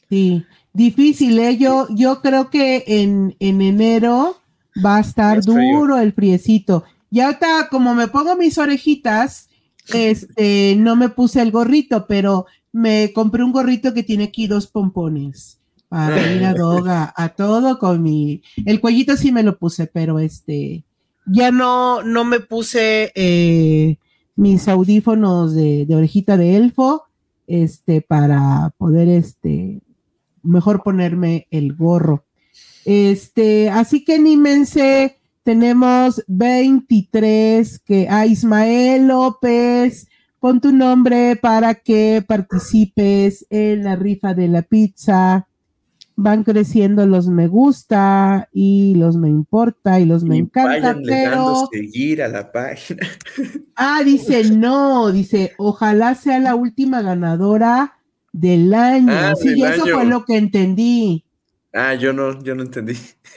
Sí, difícil, ¿eh? Yo, yo creo que en, en enero va a estar duro el friecito. Y ahorita, como me pongo mis orejitas, este, no me puse el gorrito, pero me compré un gorrito que tiene aquí dos pompones para ir a doga, a todo con mi, el cuellito sí me lo puse, pero este, ya no, no me puse eh, mis audífonos de, de, orejita de elfo, este, para poder, este, mejor ponerme el gorro. Este, así que anímense, tenemos 23 que a Ismael López, pon tu nombre para que participes en la rifa de la pizza. Van creciendo los me gusta y los me importa y los me encanta, pero seguir a la página. Ah, dice no, dice, ojalá sea la última ganadora del año. Ah, sí, eso fue lo que entendí. Ah, yo no, yo no entendí.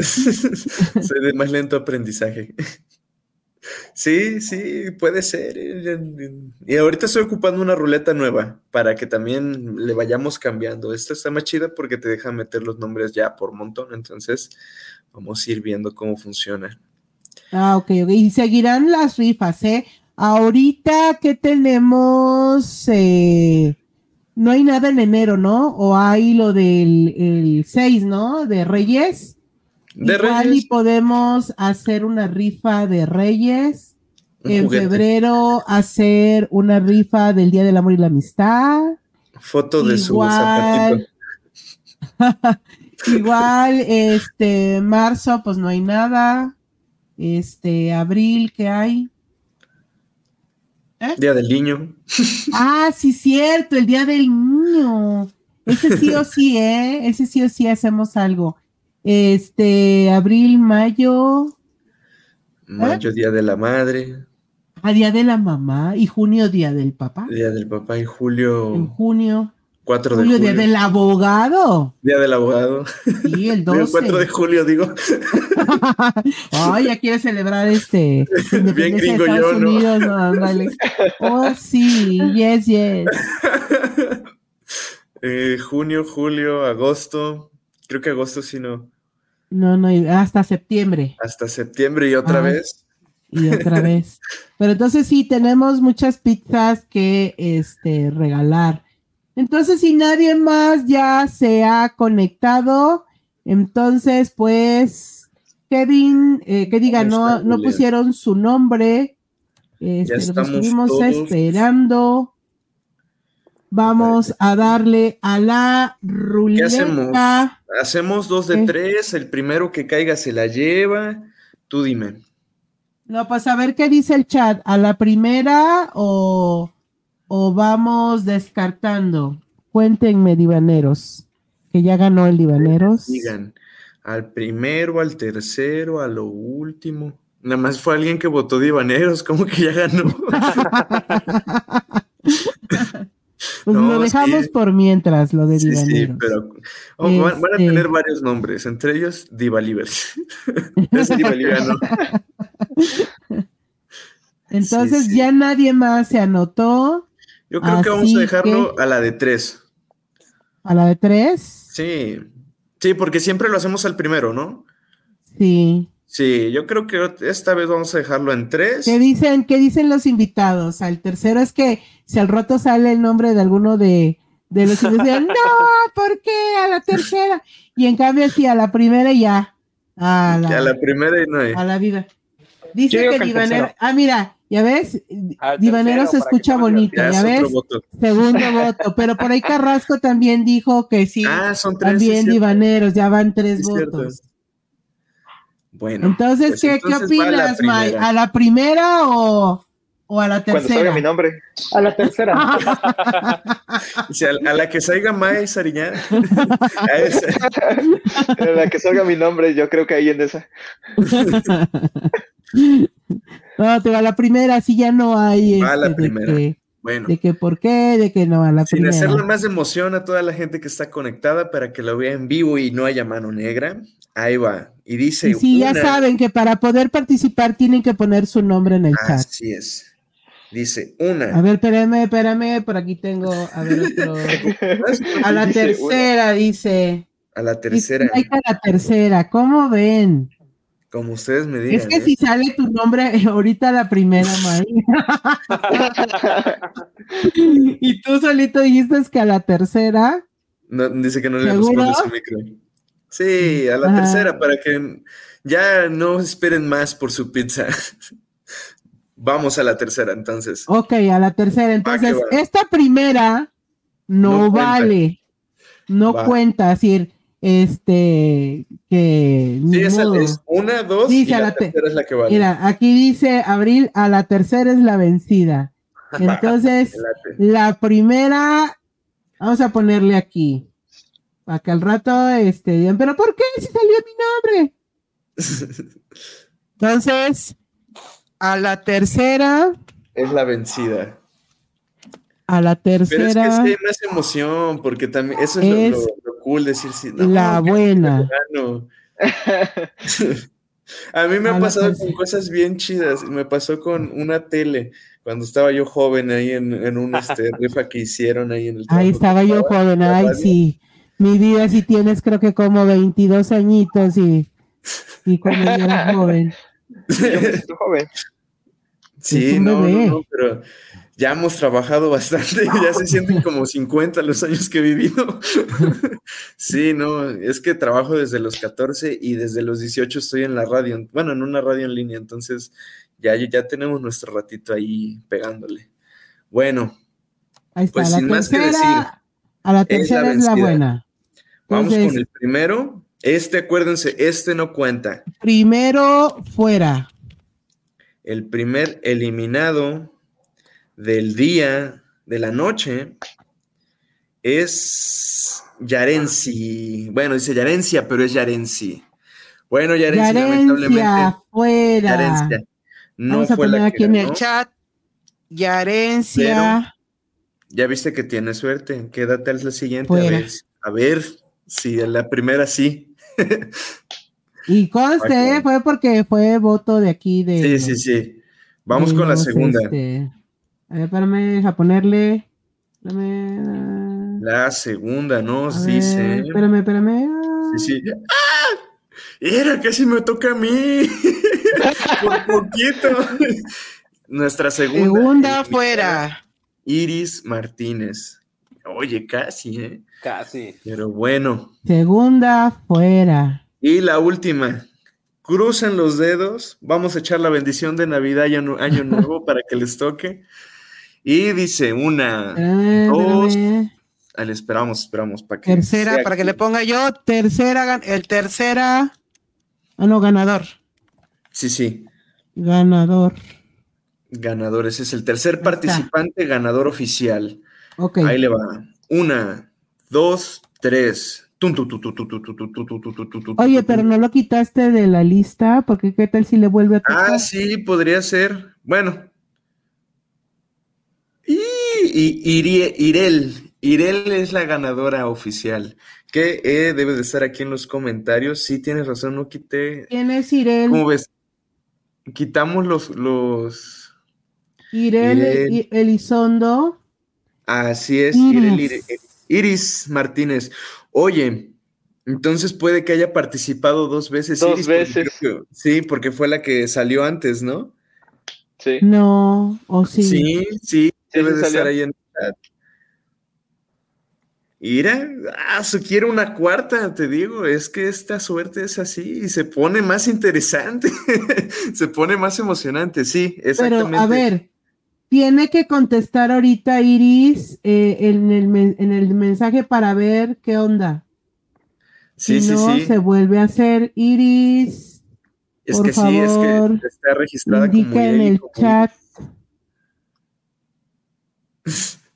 Soy de más lento aprendizaje. Sí, sí, puede ser. Eh, y ahorita estoy ocupando una ruleta nueva para que también le vayamos cambiando. Esta está más chida porque te deja meter los nombres ya por montón. Entonces, vamos a ir viendo cómo funciona. Ah, ok, ok. Y seguirán las rifas, ¿eh? Ahorita que tenemos, eh, no hay nada en enero, ¿no? O hay lo del el 6, ¿no? De Reyes. De Igual y podemos hacer una rifa de Reyes. en febrero hacer una rifa del Día del Amor y la Amistad. Foto de su zapatito. Igual, este, marzo, pues no hay nada. Este, abril, ¿qué hay? ¿Eh? Día del niño. Ah, sí, cierto, el día del niño. Ese sí o sí, ¿eh? Ese sí o sí hacemos algo. Este, abril, mayo. Mayo, Día de la Madre. A ah, Día de la Mamá. Y junio, Día del Papá. Día del Papá y julio. En junio. 4 de julio. Día del Abogado. Día del Abogado. Sí, el 12. El 4 de julio, digo. Ay, ya quiere celebrar este. Bien gringo de yo, Unidos, ¿no? no Oh, sí, yes, yes. Eh, junio, julio, agosto. Creo que agosto sí no. No, no, hasta septiembre. Hasta septiembre y otra vez. Y otra vez. Pero entonces sí, tenemos muchas pizzas que este, regalar. Entonces, si nadie más ya se ha conectado, entonces, pues, Kevin, eh, que diga, no, no pusieron su nombre. Este, estuvimos esperando. Vamos a darle a la ruleta. ¿Qué hacemos? Hacemos dos de tres, el primero que caiga se la lleva. Tú dime. No, pues a ver qué dice el chat. ¿A la primera o, o vamos descartando? Cuéntenme, divaneros, que ya ganó el divaneros. Digan, al primero, al tercero, a lo último. Nada más fue alguien que votó divaneros, como que ya ganó. Pues lo dejamos por mientras, lo de sí, Sí, pero van, a este tener varios nombres, entre ellos Diva es Entonces ya nadie más se anotó. Yo creo que vamos a dejarlo a la de tres. ¿A la de tres? Sí. Sí, porque siempre lo hacemos al primero, ¿no? Sí. Sí, yo creo que esta vez vamos a dejarlo en tres. ¿Qué dicen, qué dicen los invitados? Al tercero es que si al rato sale el nombre de alguno de, de los invitados, no, ¿por qué? A la tercera. Y en cambio, sí, a la primera ya. A la, a la primera y no hay. A la vida. Dice que Divanero. Ah, mira, ya ves, Divanero se escucha bonito, ya, ves. Segundo voto. Pero por ahí Carrasco también dijo que sí. Ah, son tres. También Divaneros, ya van tres votos. Bueno. Entonces, pues ¿qué, ¿qué opinas, May? ¿A la primera o, o, a la tercera? Cuando salga mi nombre. A la tercera. a, la que salga May Sariñán. a, la que salga mi nombre, yo creo que ahí en esa. no, te va a la primera, si ya no hay. a la este, primera. Bueno. De que por qué, de que no a la Sin primera. hacerle más emoción a toda la gente que está conectada para que lo vea en vivo y no haya mano negra. Ahí va. Y dice. Y sí, ya una- saben que para poder participar tienen que poner su nombre en el chat. Así es. Dice una. A ver, espérame, espérame, por aquí tengo, a ver, otro. A la tercera, dice. A la tercera. A la tercera, ¿cómo ven? Como ustedes me digan. Es que ¿eh? si sale tu nombre ahorita la primera, Mari. y tú solito dijiste que a la tercera. No, dice que no le responde su micro. Sí, a la Ajá. tercera, para que ya no esperen más por su pizza. Vamos a la tercera, entonces. Ok, a la tercera. Entonces, va. esta primera no, vale. No Va. cuenta. Es decir, este, que. Sí, esa es una, dos, Dice y la la te- tercera es la que vale. Mira, aquí dice Abril, a la tercera es la vencida. Entonces, la primera, vamos a ponerle aquí. Para que al rato este, digan, pero ¿por qué si salió mi nombre? Entonces, a la tercera, es la vencida. A la Pero es que tercera, sí hay más emoción, porque también eso es, lo- Es lo, lo cool decir sí. no, la buena. A mí me A ha pasado tercera. con cosas bien chidas. Me pasó con una tele cuando estaba yo joven ahí en, en un este, rifa que hicieron ahí en el Ahí estaba yo estaba, joven, ay radio. sí. Mi vida si tienes creo que como 22 añitos y, y cuando yo era joven. Yo me siento joven. Sí, no, no, no, pero ya hemos trabajado bastante, ya se sienten como 50 los años que he vivido. Sí, no, es que trabajo desde los 14 y desde los 18 estoy en la radio, bueno, en una radio en línea, entonces ya, ya tenemos nuestro ratito ahí pegándole. Bueno, Ahí está, Pues sin más que decir, a la es la tercera es la, buena. vamos Entonces, con el primero. Este, acuérdense, este no cuenta. primero fuera. El primer eliminado del día, de la noche, es Yarensi. Bueno, dice Yarencia, pero es Yarensi. Bueno, Yarensi, lamentablemente. Yarencia, fuera. Yarencia. No Vamos a fue poner la aquí que en el chat. Yarencia. Ya viste que tiene suerte. Quédate a la siguiente. Fuera. A ver, a ver si en la primera sí. Y conste, fue porque fue voto de aquí de. Sí, sí, sí. Vamos de con la segunda. este, a ver, espérame, a ponerle. Espérame. La segunda a nos ver, dice. Espérame, espérame. Sí, sí. ¡Ah! Era, casi me toca a mí. Por poquito. Nuestra segunda. Segunda fuera. Iris Martínez. Oye, casi, ¿eh? Casi. Pero bueno. Segunda fuera. Y la última. Cruzan los dedos. Vamos a echar la bendición de Navidad y Año Nuevo para que les toque. Y dice una, dos. Ahí esperamos, esperamos para que. Tercera, para que le ponga yo, tercera, el tercera. Ah, no, ganador. Sí, sí. Ganador. Ganador, ese es el tercer participante ganador oficial. Ahí le va. Una, dos, tres. Oye, pero no lo quitaste de la lista, porque qué tal si le vuelve a? Ah, sí, podría ser. Bueno, Irie- Irel. Irel es la ganadora oficial. Que eh, debe de estar aquí en los comentarios. Sí, tienes razón, no quité. ¿Quién es Irel? ¿Cómo ves? Quitamos los, los. Irel, Irel. Elizondo. Así es, Iris. Irel, Ire- Iris Martínez. Oye, entonces puede que haya participado dos veces. Dos Iris, veces. sí, porque fue la que salió antes, ¿no? Sí. No, o sí. Sí, sí, debe de estar ahí en el chat. Mira, ah, su quiere una cuarta, te digo, es que esta suerte es así y se pone más interesante, se pone más emocionante, sí, Pero, exactamente. a ver, tiene que contestar ahorita Iris eh, en, el, men- en el mensaje para ver qué onda. sí, si sí, no, sí, se vuelve a hacer Iris. es por que sí, es que está registrada como en el como chat.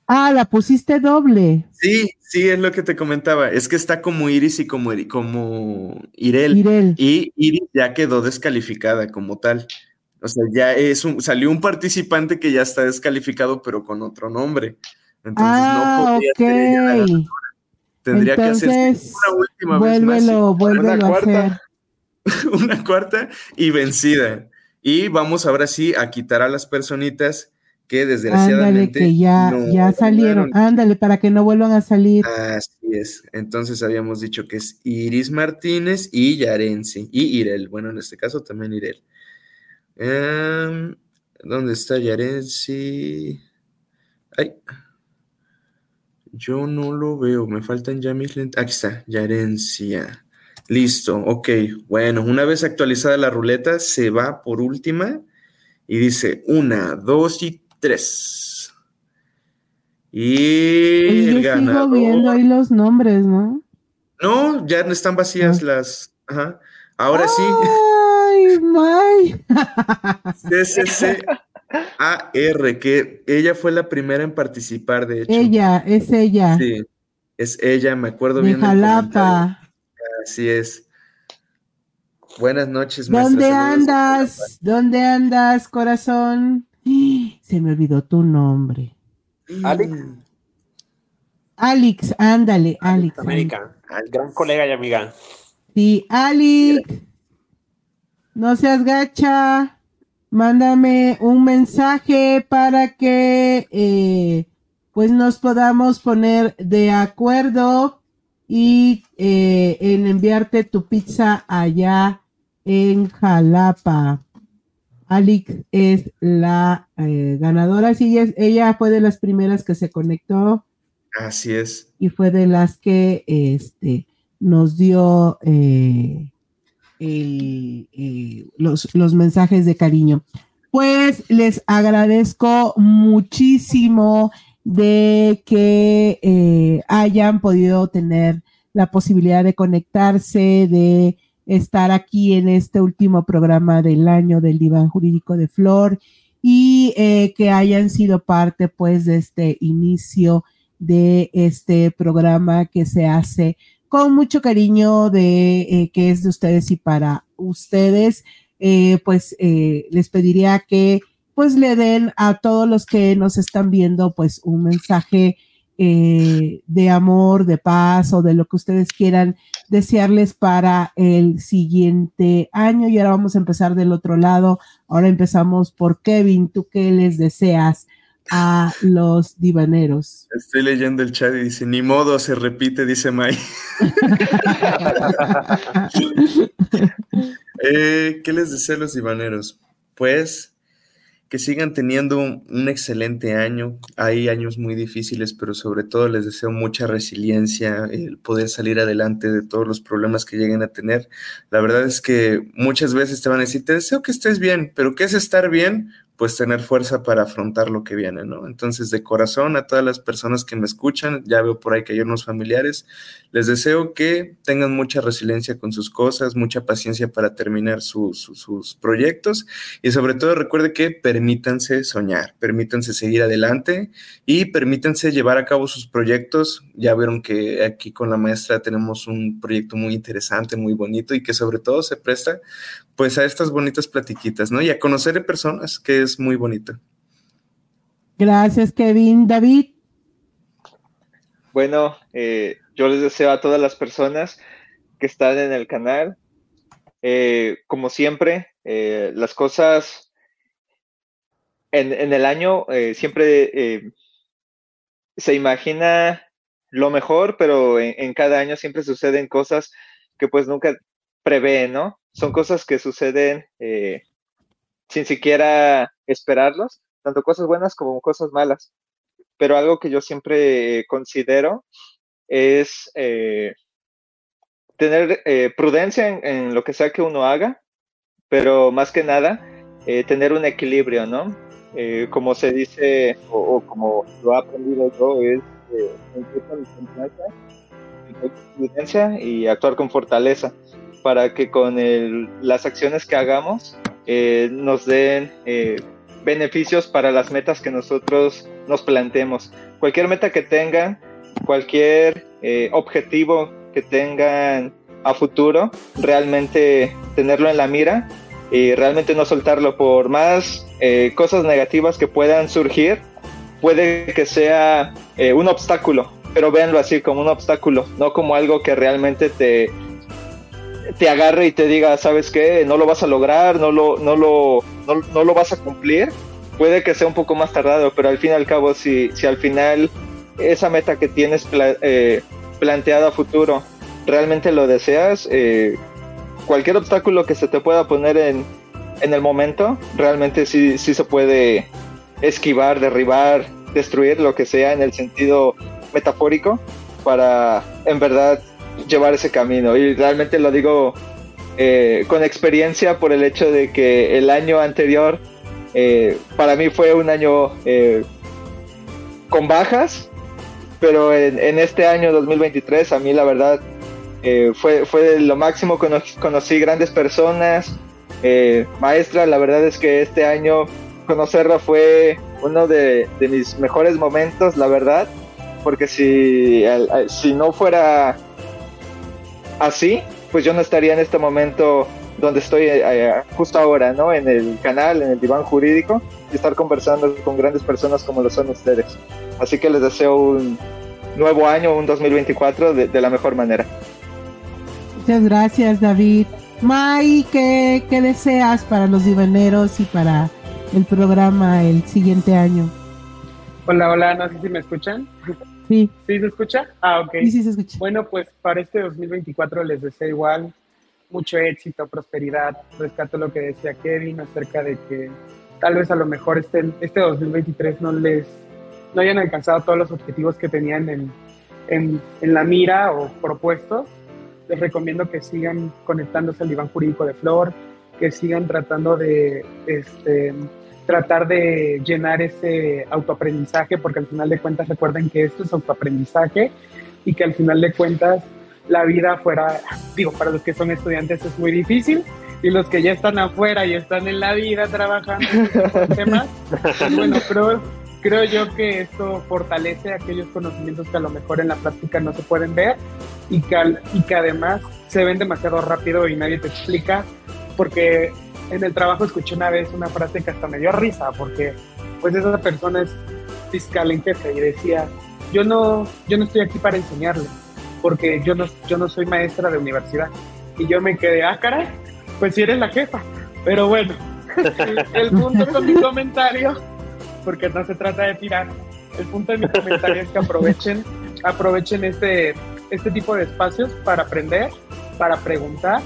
Ah, la pusiste doble. Sí, sí, es lo que te comentaba. Es que está como Iris y como, como Irel. Irel. Y Iris ya quedó descalificada como tal. O sea, ya es un, salió un participante que ya está descalificado, pero con otro nombre. Entonces ah, no podría okay. Tendría que hacer una última vez más. Vuélvelo una cuarta, una cuarta y vencida. Y vamos ahora sí a quitar a las personitas que desgraciadamente Ándale, que ya, ya salieron. Ándale, para que no vuelvan a salir. Así es. Entonces habíamos dicho que es Iris Martínez y Yarensi. Y Irel. Bueno, en este caso también Irel. Em, ¿Dónde está Yarensi? Ay. Yo no lo veo. Me faltan ya mis lentes. Aquí está, Yarencia. Listo, ok. Bueno, una vez actualizada la ruleta, se va por última y dice una, dos y tres. Y el ganador... sigo viendo ahí los nombres, ¿no? No, ya están vacías ah. las. Ajá. Ahora sí. ¡Ay, May! CCC AR, que ella fue la primera en participar, de hecho. Ella, es ella. Sí, es ella, me acuerdo de bien. Jalapa. Así es. Buenas noches, ¿Dónde andas? ¿Dónde andas, corazón? Se me olvidó tu nombre. Alex. Alex, ándale, Alex. América, gran colega y amiga. Sí, Alex. No seas gacha. Mándame un mensaje para que eh, pues nos podamos poner de acuerdo y eh, en enviarte tu pizza allá en Jalapa. Alex es la eh, ganadora, sí, ella fue de las primeras que se conectó. Así es. Y fue de las que este, nos dio eh, los, los mensajes de cariño. Pues les agradezco muchísimo de que eh, hayan podido tener la posibilidad de conectarse, de estar aquí en este último programa del año del diván jurídico de Flor y eh, que hayan sido parte pues de este inicio de este programa que se hace con mucho cariño de eh, que es de ustedes y para ustedes, pues les pediría que pues le den a todos los que nos están viendo pues un mensaje eh, de amor, de paz o de lo que ustedes quieran desearles para el siguiente año. Y ahora vamos a empezar del otro lado. Ahora empezamos por Kevin. ¿Tú qué les deseas a los divaneros? Estoy leyendo el chat y dice, ni modo, se repite, dice May. Eh, ¿Qué les deseo a los divaneros? Pues que sigan teniendo un, excelente año. Hay años muy difíciles, pero sobre todo les deseo mucha resiliencia, el poder salir adelante de todos los problemas que lleguen a tener. La verdad es que muchas veces te van a decir, te deseo que estés bien, pero ¿qué es estar bien? Pues tener fuerza para afrontar lo que viene, ¿no? Entonces, de corazón a todas las personas que me escuchan, ya veo por ahí que hay unos familiares, les deseo que tengan mucha resiliencia con sus cosas, mucha paciencia para terminar sus proyectos y sobre todo recuerde que permítanse soñar, permítanse seguir adelante y permítanse llevar a cabo sus proyectos. Ya vieron que aquí con la maestra tenemos un proyecto muy interesante, muy bonito y que sobre todo se presta pues a estas bonitas platiquitas, ¿no? Y a conocer personas, que es muy bonito. Gracias, Kevin. David. Bueno, eh, yo les deseo a todas las personas que están en el canal, eh, como siempre, eh, las cosas en, el año siempre se imagina lo mejor, pero en, en, cada año siempre suceden cosas que pues nunca prevé, ¿no? Son cosas que suceden eh, sin siquiera esperarlos, tanto cosas buenas como cosas malas. Pero algo que yo siempre considero es eh, tener eh, prudencia en, lo que sea que uno haga, pero más que nada, tener un equilibrio, ¿no? como se dice, o, como lo he aprendido yo, es prudencia y actuar con fortaleza para que con las acciones que hagamos eh, nos den eh, beneficios para las metas que nosotros nos planteemos. Cualquier meta que tengan, cualquier eh, objetivo que tengan a futuro, realmente tenerlo en la mira y realmente no soltarlo por más cosas negativas que puedan surgir, puede que sea un obstáculo, pero véanlo así como un obstáculo, no como algo que realmente te, te agarre y te diga, ¿sabes qué? No lo vas a lograr, no lo, no lo, no, lo vas a cumplir. Puede que sea un poco más tardado, pero al fin y al cabo, si, si al final esa meta que tienes eh, planteada a futuro realmente lo deseas, eh, cualquier obstáculo que se te pueda poner en, en el momento, realmente sí, sí se puede esquivar, derribar, destruir, lo que sea en el sentido metafórico, para en verdad llevar ese camino. Y realmente lo digo eh, con experiencia por el hecho de que el año anterior eh, para mí fue un año eh, con bajas, pero en, este año 2023 a mí la verdad fue, fue lo máximo, conocí, grandes personas, maestra, la verdad es que este año conocerla fue uno de, de mis mejores momentos, la verdad, porque si, si no fuera así, pues yo no estaría en este momento donde estoy eh, eh, justo ahora, ¿no? En el canal, en el diván jurídico, y estar conversando con grandes personas como lo son ustedes. Así que les deseo un nuevo año, un 2024 de, de la mejor manera. Muchas gracias, David. May, ¿qué, ¿qué deseas para los divaneros y para el programa el siguiente año? Hola, hola, no sé si me escuchan. Sí. ¿Sí se escucha? Ah, ok. Sí, sí se escucha. Bueno, pues para este 2024 les deseo igual mucho éxito, prosperidad. Rescato lo que decía Kevin acerca de que tal vez a lo mejor este, este 2023 no les no hayan alcanzado todos los objetivos que tenían en, en, en la mira o propuestos. Les recomiendo que sigan conectándose al diván jurídico de Flor, que sigan tratando de este, tratar de llenar ese autoaprendizaje, porque al final de cuentas recuerden que esto es autoaprendizaje y que al final de cuentas la vida fuera, digo, para los que son estudiantes es muy difícil y los que ya están afuera y están en la vida trabajando en temas, pues bueno, creo, creo yo que esto fortalece aquellos conocimientos que a lo mejor en la práctica no se pueden ver y que, y que además se ven demasiado rápido y nadie te explica porque en el trabajo escuché una vez una frase que hasta me dio risa, porque pues esa persona es fiscal en jefe y decía, yo no, yo no estoy aquí para enseñarle, porque yo no, yo no soy maestra de universidad. Y yo me quedé, ah, caray, pues si eres la jefa. Pero bueno, el punto con mi comentario, porque no se trata de tirar, el punto de mi comentario es que aprovechen, aprovechen este, este tipo de espacios para aprender, para preguntar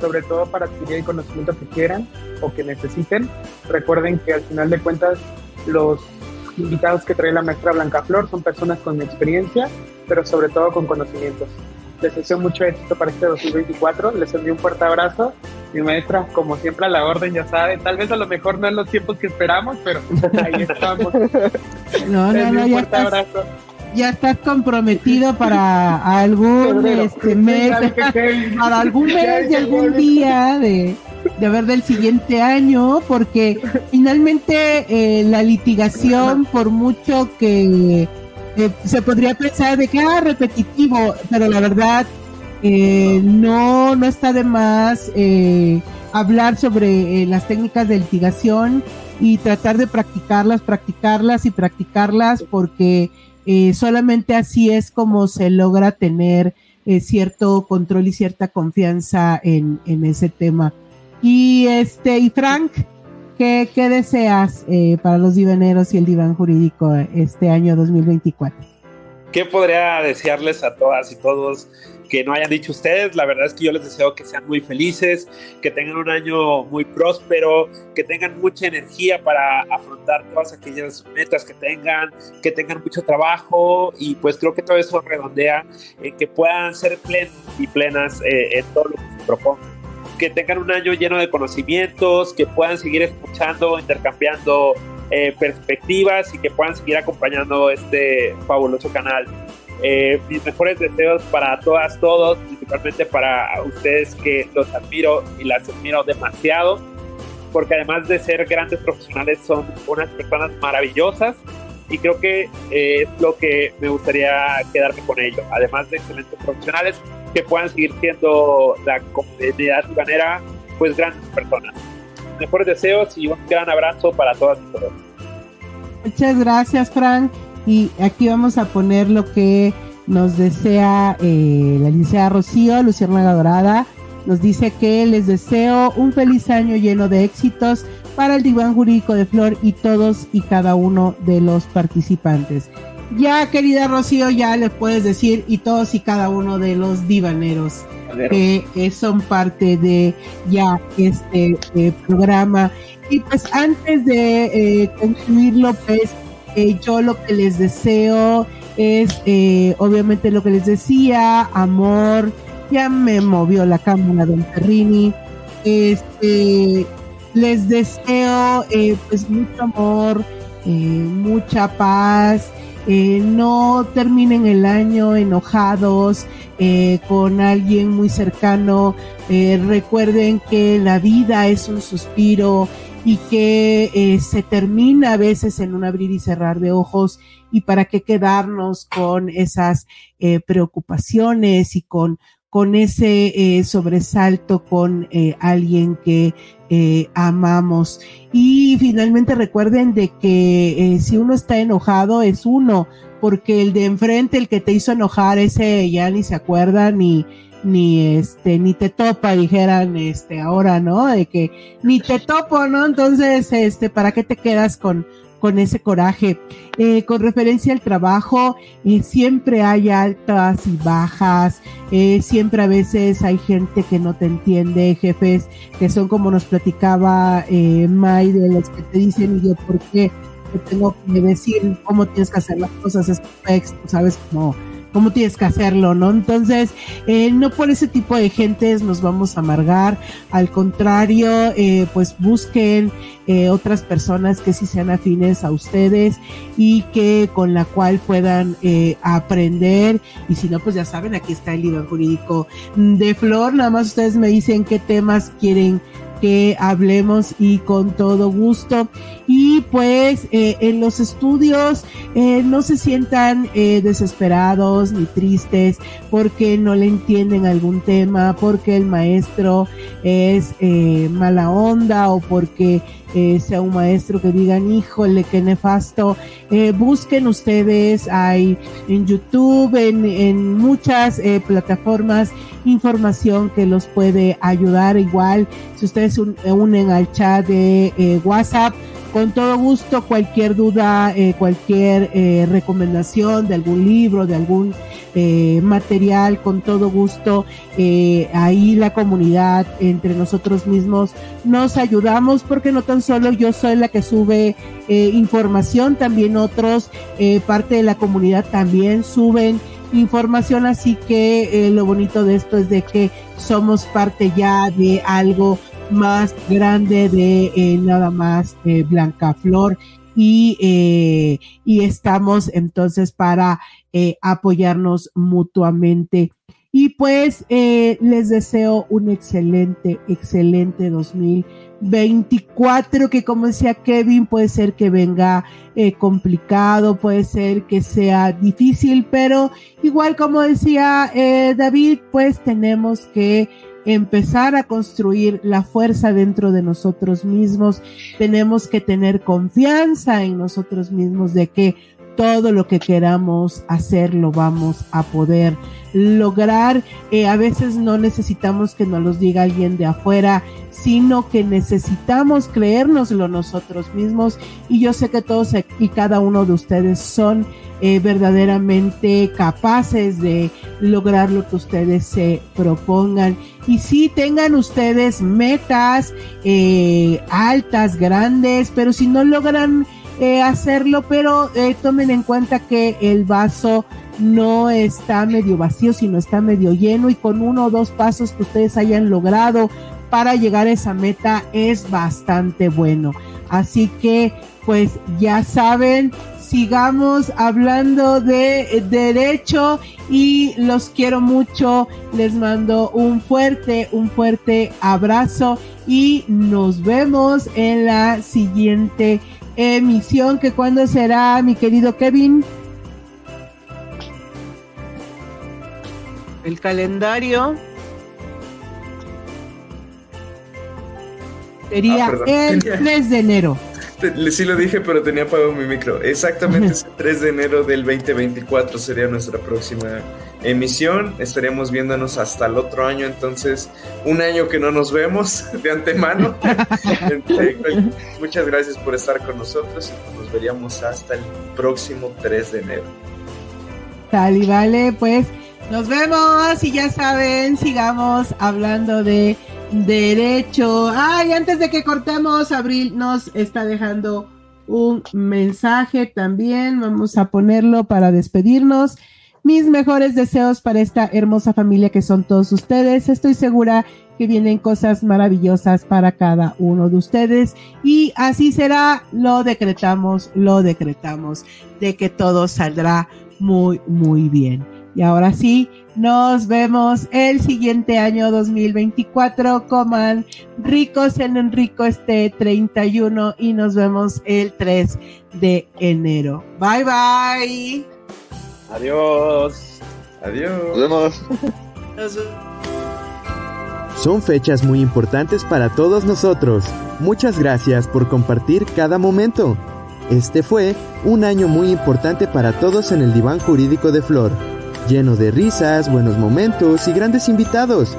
sobre todo para adquirir el conocimiento que quieran o que necesiten. Recuerden que al final de cuentas los invitados que trae la maestra Blanca Flor son personas con experiencia, pero sobre todo con conocimientos. Les deseo mucho éxito para este 2024, les envío un fuerte abrazo. Mi maestra, como siempre, a la orden, ya sabe, tal vez a lo mejor no en los tiempos que esperamos, pero ahí estamos. No, no, no, un fuerte abrazo ya estás comprometido para algún este, mes, para algún mes de algún día de, de ver del siguiente año, porque finalmente eh, la litigación, por mucho que eh, se podría pensar de que ah, repetitivo, pero la verdad eh, no, no está de más hablar sobre las técnicas de litigación y tratar de practicarlas, practicarlas y practicarlas porque eh, solamente así es como se logra tener eh, cierto control y cierta confianza en, ese tema. Y este, y Frank, ¿qué, deseas eh, para los divaneros y el diván jurídico este año 2024? ¿Qué podría desearles a todas y todos que no hayan dicho ustedes. La verdad es que yo les deseo que sean muy felices, que tengan un año muy próspero, que tengan mucha energía para afrontar todas aquellas metas que tengan, que tengan mucho trabajo y pues creo que todo eso redondea en que puedan ser plenos y plenas eh, en todo lo que se propongan. Que tengan un año lleno de conocimientos, que puedan seguir escuchando, intercambiando eh, perspectivas y que puedan seguir acompañando este fabuloso canal. Eh, mis mejores deseos para todas, todos, principalmente para ustedes que los admiro y las admiro demasiado, porque además de ser grandes profesionales son unas personas maravillosas y creo que eh, es lo que me gustaría quedarme con ellos, además de excelentes profesionales que puedan seguir siendo la comunidad manera pues grandes personas. mejores deseos y un gran abrazo para todas y todos. Muchas gracias, Frank. Y aquí vamos a poner lo que nos desea eh, la licenciada Rocío, Luciana Dorada. Nos dice que les deseo un feliz año lleno de éxitos para el diván jurídico de Flor y todos y cada uno de los participantes. Ya, querida Rocío, ya le puedes decir y todos y cada uno de los divaneros que son parte de ya este eh, programa. Y pues antes de eh, concluirlo, pues eh, yo lo que les deseo es, obviamente lo que les decía, amor, ya me movió la cámara don Perrini, este, les deseo eh, pues mucho amor, eh, mucha paz. Eh, no terminen el año enojados con alguien muy cercano. recuerden que la vida es un suspiro y que se termina a veces en un abrir y cerrar de ojos y para qué quedarnos con esas preocupaciones y con con ese sobresalto con alguien que eh, amamos. Y finalmente recuerden de que eh, si uno está enojado es uno, porque el de enfrente, el que te hizo enojar, ese ya ni se acuerda ni ni este ni te topa dijeran este ahora no de que ni te topo no entonces este para qué te quedas con con ese coraje. Eh, con referencia al trabajo, eh, siempre hay altas y bajas, eh, siempre a veces hay gente que no te entiende, jefes que son como nos platicaba May, de los que te dicen, y yo, ¿por qué? Te tengo que decir cómo tienes que hacer las cosas, es texto, ¿sabes? Como cómo tienes que hacerlo, ¿no? Entonces, eh, no por ese tipo de gentes nos vamos a amargar, al contrario, eh, pues busquen eh, otras personas que sí sean afines a ustedes y que con la cual puedan aprender y si no, pues ya saben, aquí está el libro jurídico de Flor, nada más ustedes me dicen qué temas quieren que hablemos y con todo gusto. Y pues eh, en los estudios eh, no se sientan eh, desesperados ni tristes porque no le entienden algún tema, porque el maestro es mala onda o porque sea un maestro que digan, híjole, qué nefasto. busquen ustedes, hay en YouTube, en, en muchas plataformas, información que los puede ayudar. Igual, si ustedes se unen al chat de eh, WhatsApp, con todo gusto, cualquier duda, eh, cualquier eh, recomendación de algún libro, de algún material, con todo gusto, ahí la comunidad, entre nosotros mismos, nos ayudamos porque no tan solo yo soy la que sube información, también otros, parte de la comunidad también suben información, así que eh, lo bonito de esto es de que somos parte ya de algo más grande de eh, nada más eh, Blanca Flor y, y estamos entonces para apoyarnos mutuamente. Y pues les deseo un excelente, excelente 2024, que como decía Kevin, puede ser que venga eh, complicado, puede ser que sea difícil, pero igual como decía eh, David, pues tenemos que empezar a construir la fuerza dentro de nosotros mismos, tenemos que tener confianza en nosotros mismos de que todo lo que queramos hacer lo vamos a poder lograr. Eh, a veces no necesitamos que nos los diga alguien de afuera, sino que necesitamos creérnoslo nosotros mismos. Y yo sé que todos y cada uno de ustedes son eh, verdaderamente capaces de lograr lo que ustedes se propongan. Y si tengan ustedes metas eh, altas, grandes, pero si no logran hacerlo, pero eh, tomen en cuenta que el vaso no está medio vacío, sino está medio lleno y con uno o dos pasos que ustedes hayan logrado para llegar a esa meta es bastante bueno. Así que, pues ya saben, sigamos hablando de derecho y los quiero mucho. Les mando un fuerte, un fuerte abrazo y nos vemos en la siguiente emisión, que cuándo será, mi querido Kevin. El calendario. Sería Ah, el Tenía- 3 de enero. Sí lo dije, pero tenía apagado mi micro. Exactamente es el 3 de enero del 2024 sería nuestra próxima emisión. Estaríamos viéndonos hasta el otro año, entonces un año que no nos vemos de antemano. Este, Muchas gracias por estar con nosotros y nos veríamos hasta el próximo 3 de enero. Tal y vale, pues nos vemos y ya saben, sigamos hablando de derecho. Ay, antes de que cortemos, Abril nos está dejando un mensaje también. Vamos a ponerlo para despedirnos. Mis mejores deseos para esta hermosa familia que son todos ustedes. Estoy segura que vienen cosas maravillosas para cada uno de ustedes y así será. Lo decretamos, lo decretamos de que todo saldrá muy, muy bien. Y ahora sí, nos vemos el siguiente año 2024. Coman ricos en un rico este 31 y nos vemos el 3 de enero. Bye bye. Adiós. Adiós. Nos vemos. Son fechas muy importantes para todos nosotros. Muchas gracias por compartir cada momento. Este fue un año muy importante para todos en el diván jurídico de Flor, lleno de risas, buenos momentos y grandes invitados.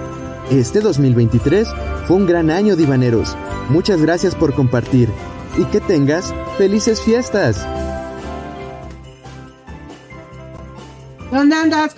Este 2023 fue un gran año divaneros. Muchas gracias por compartir y que tengas felices fiestas. ¿Dónde andas?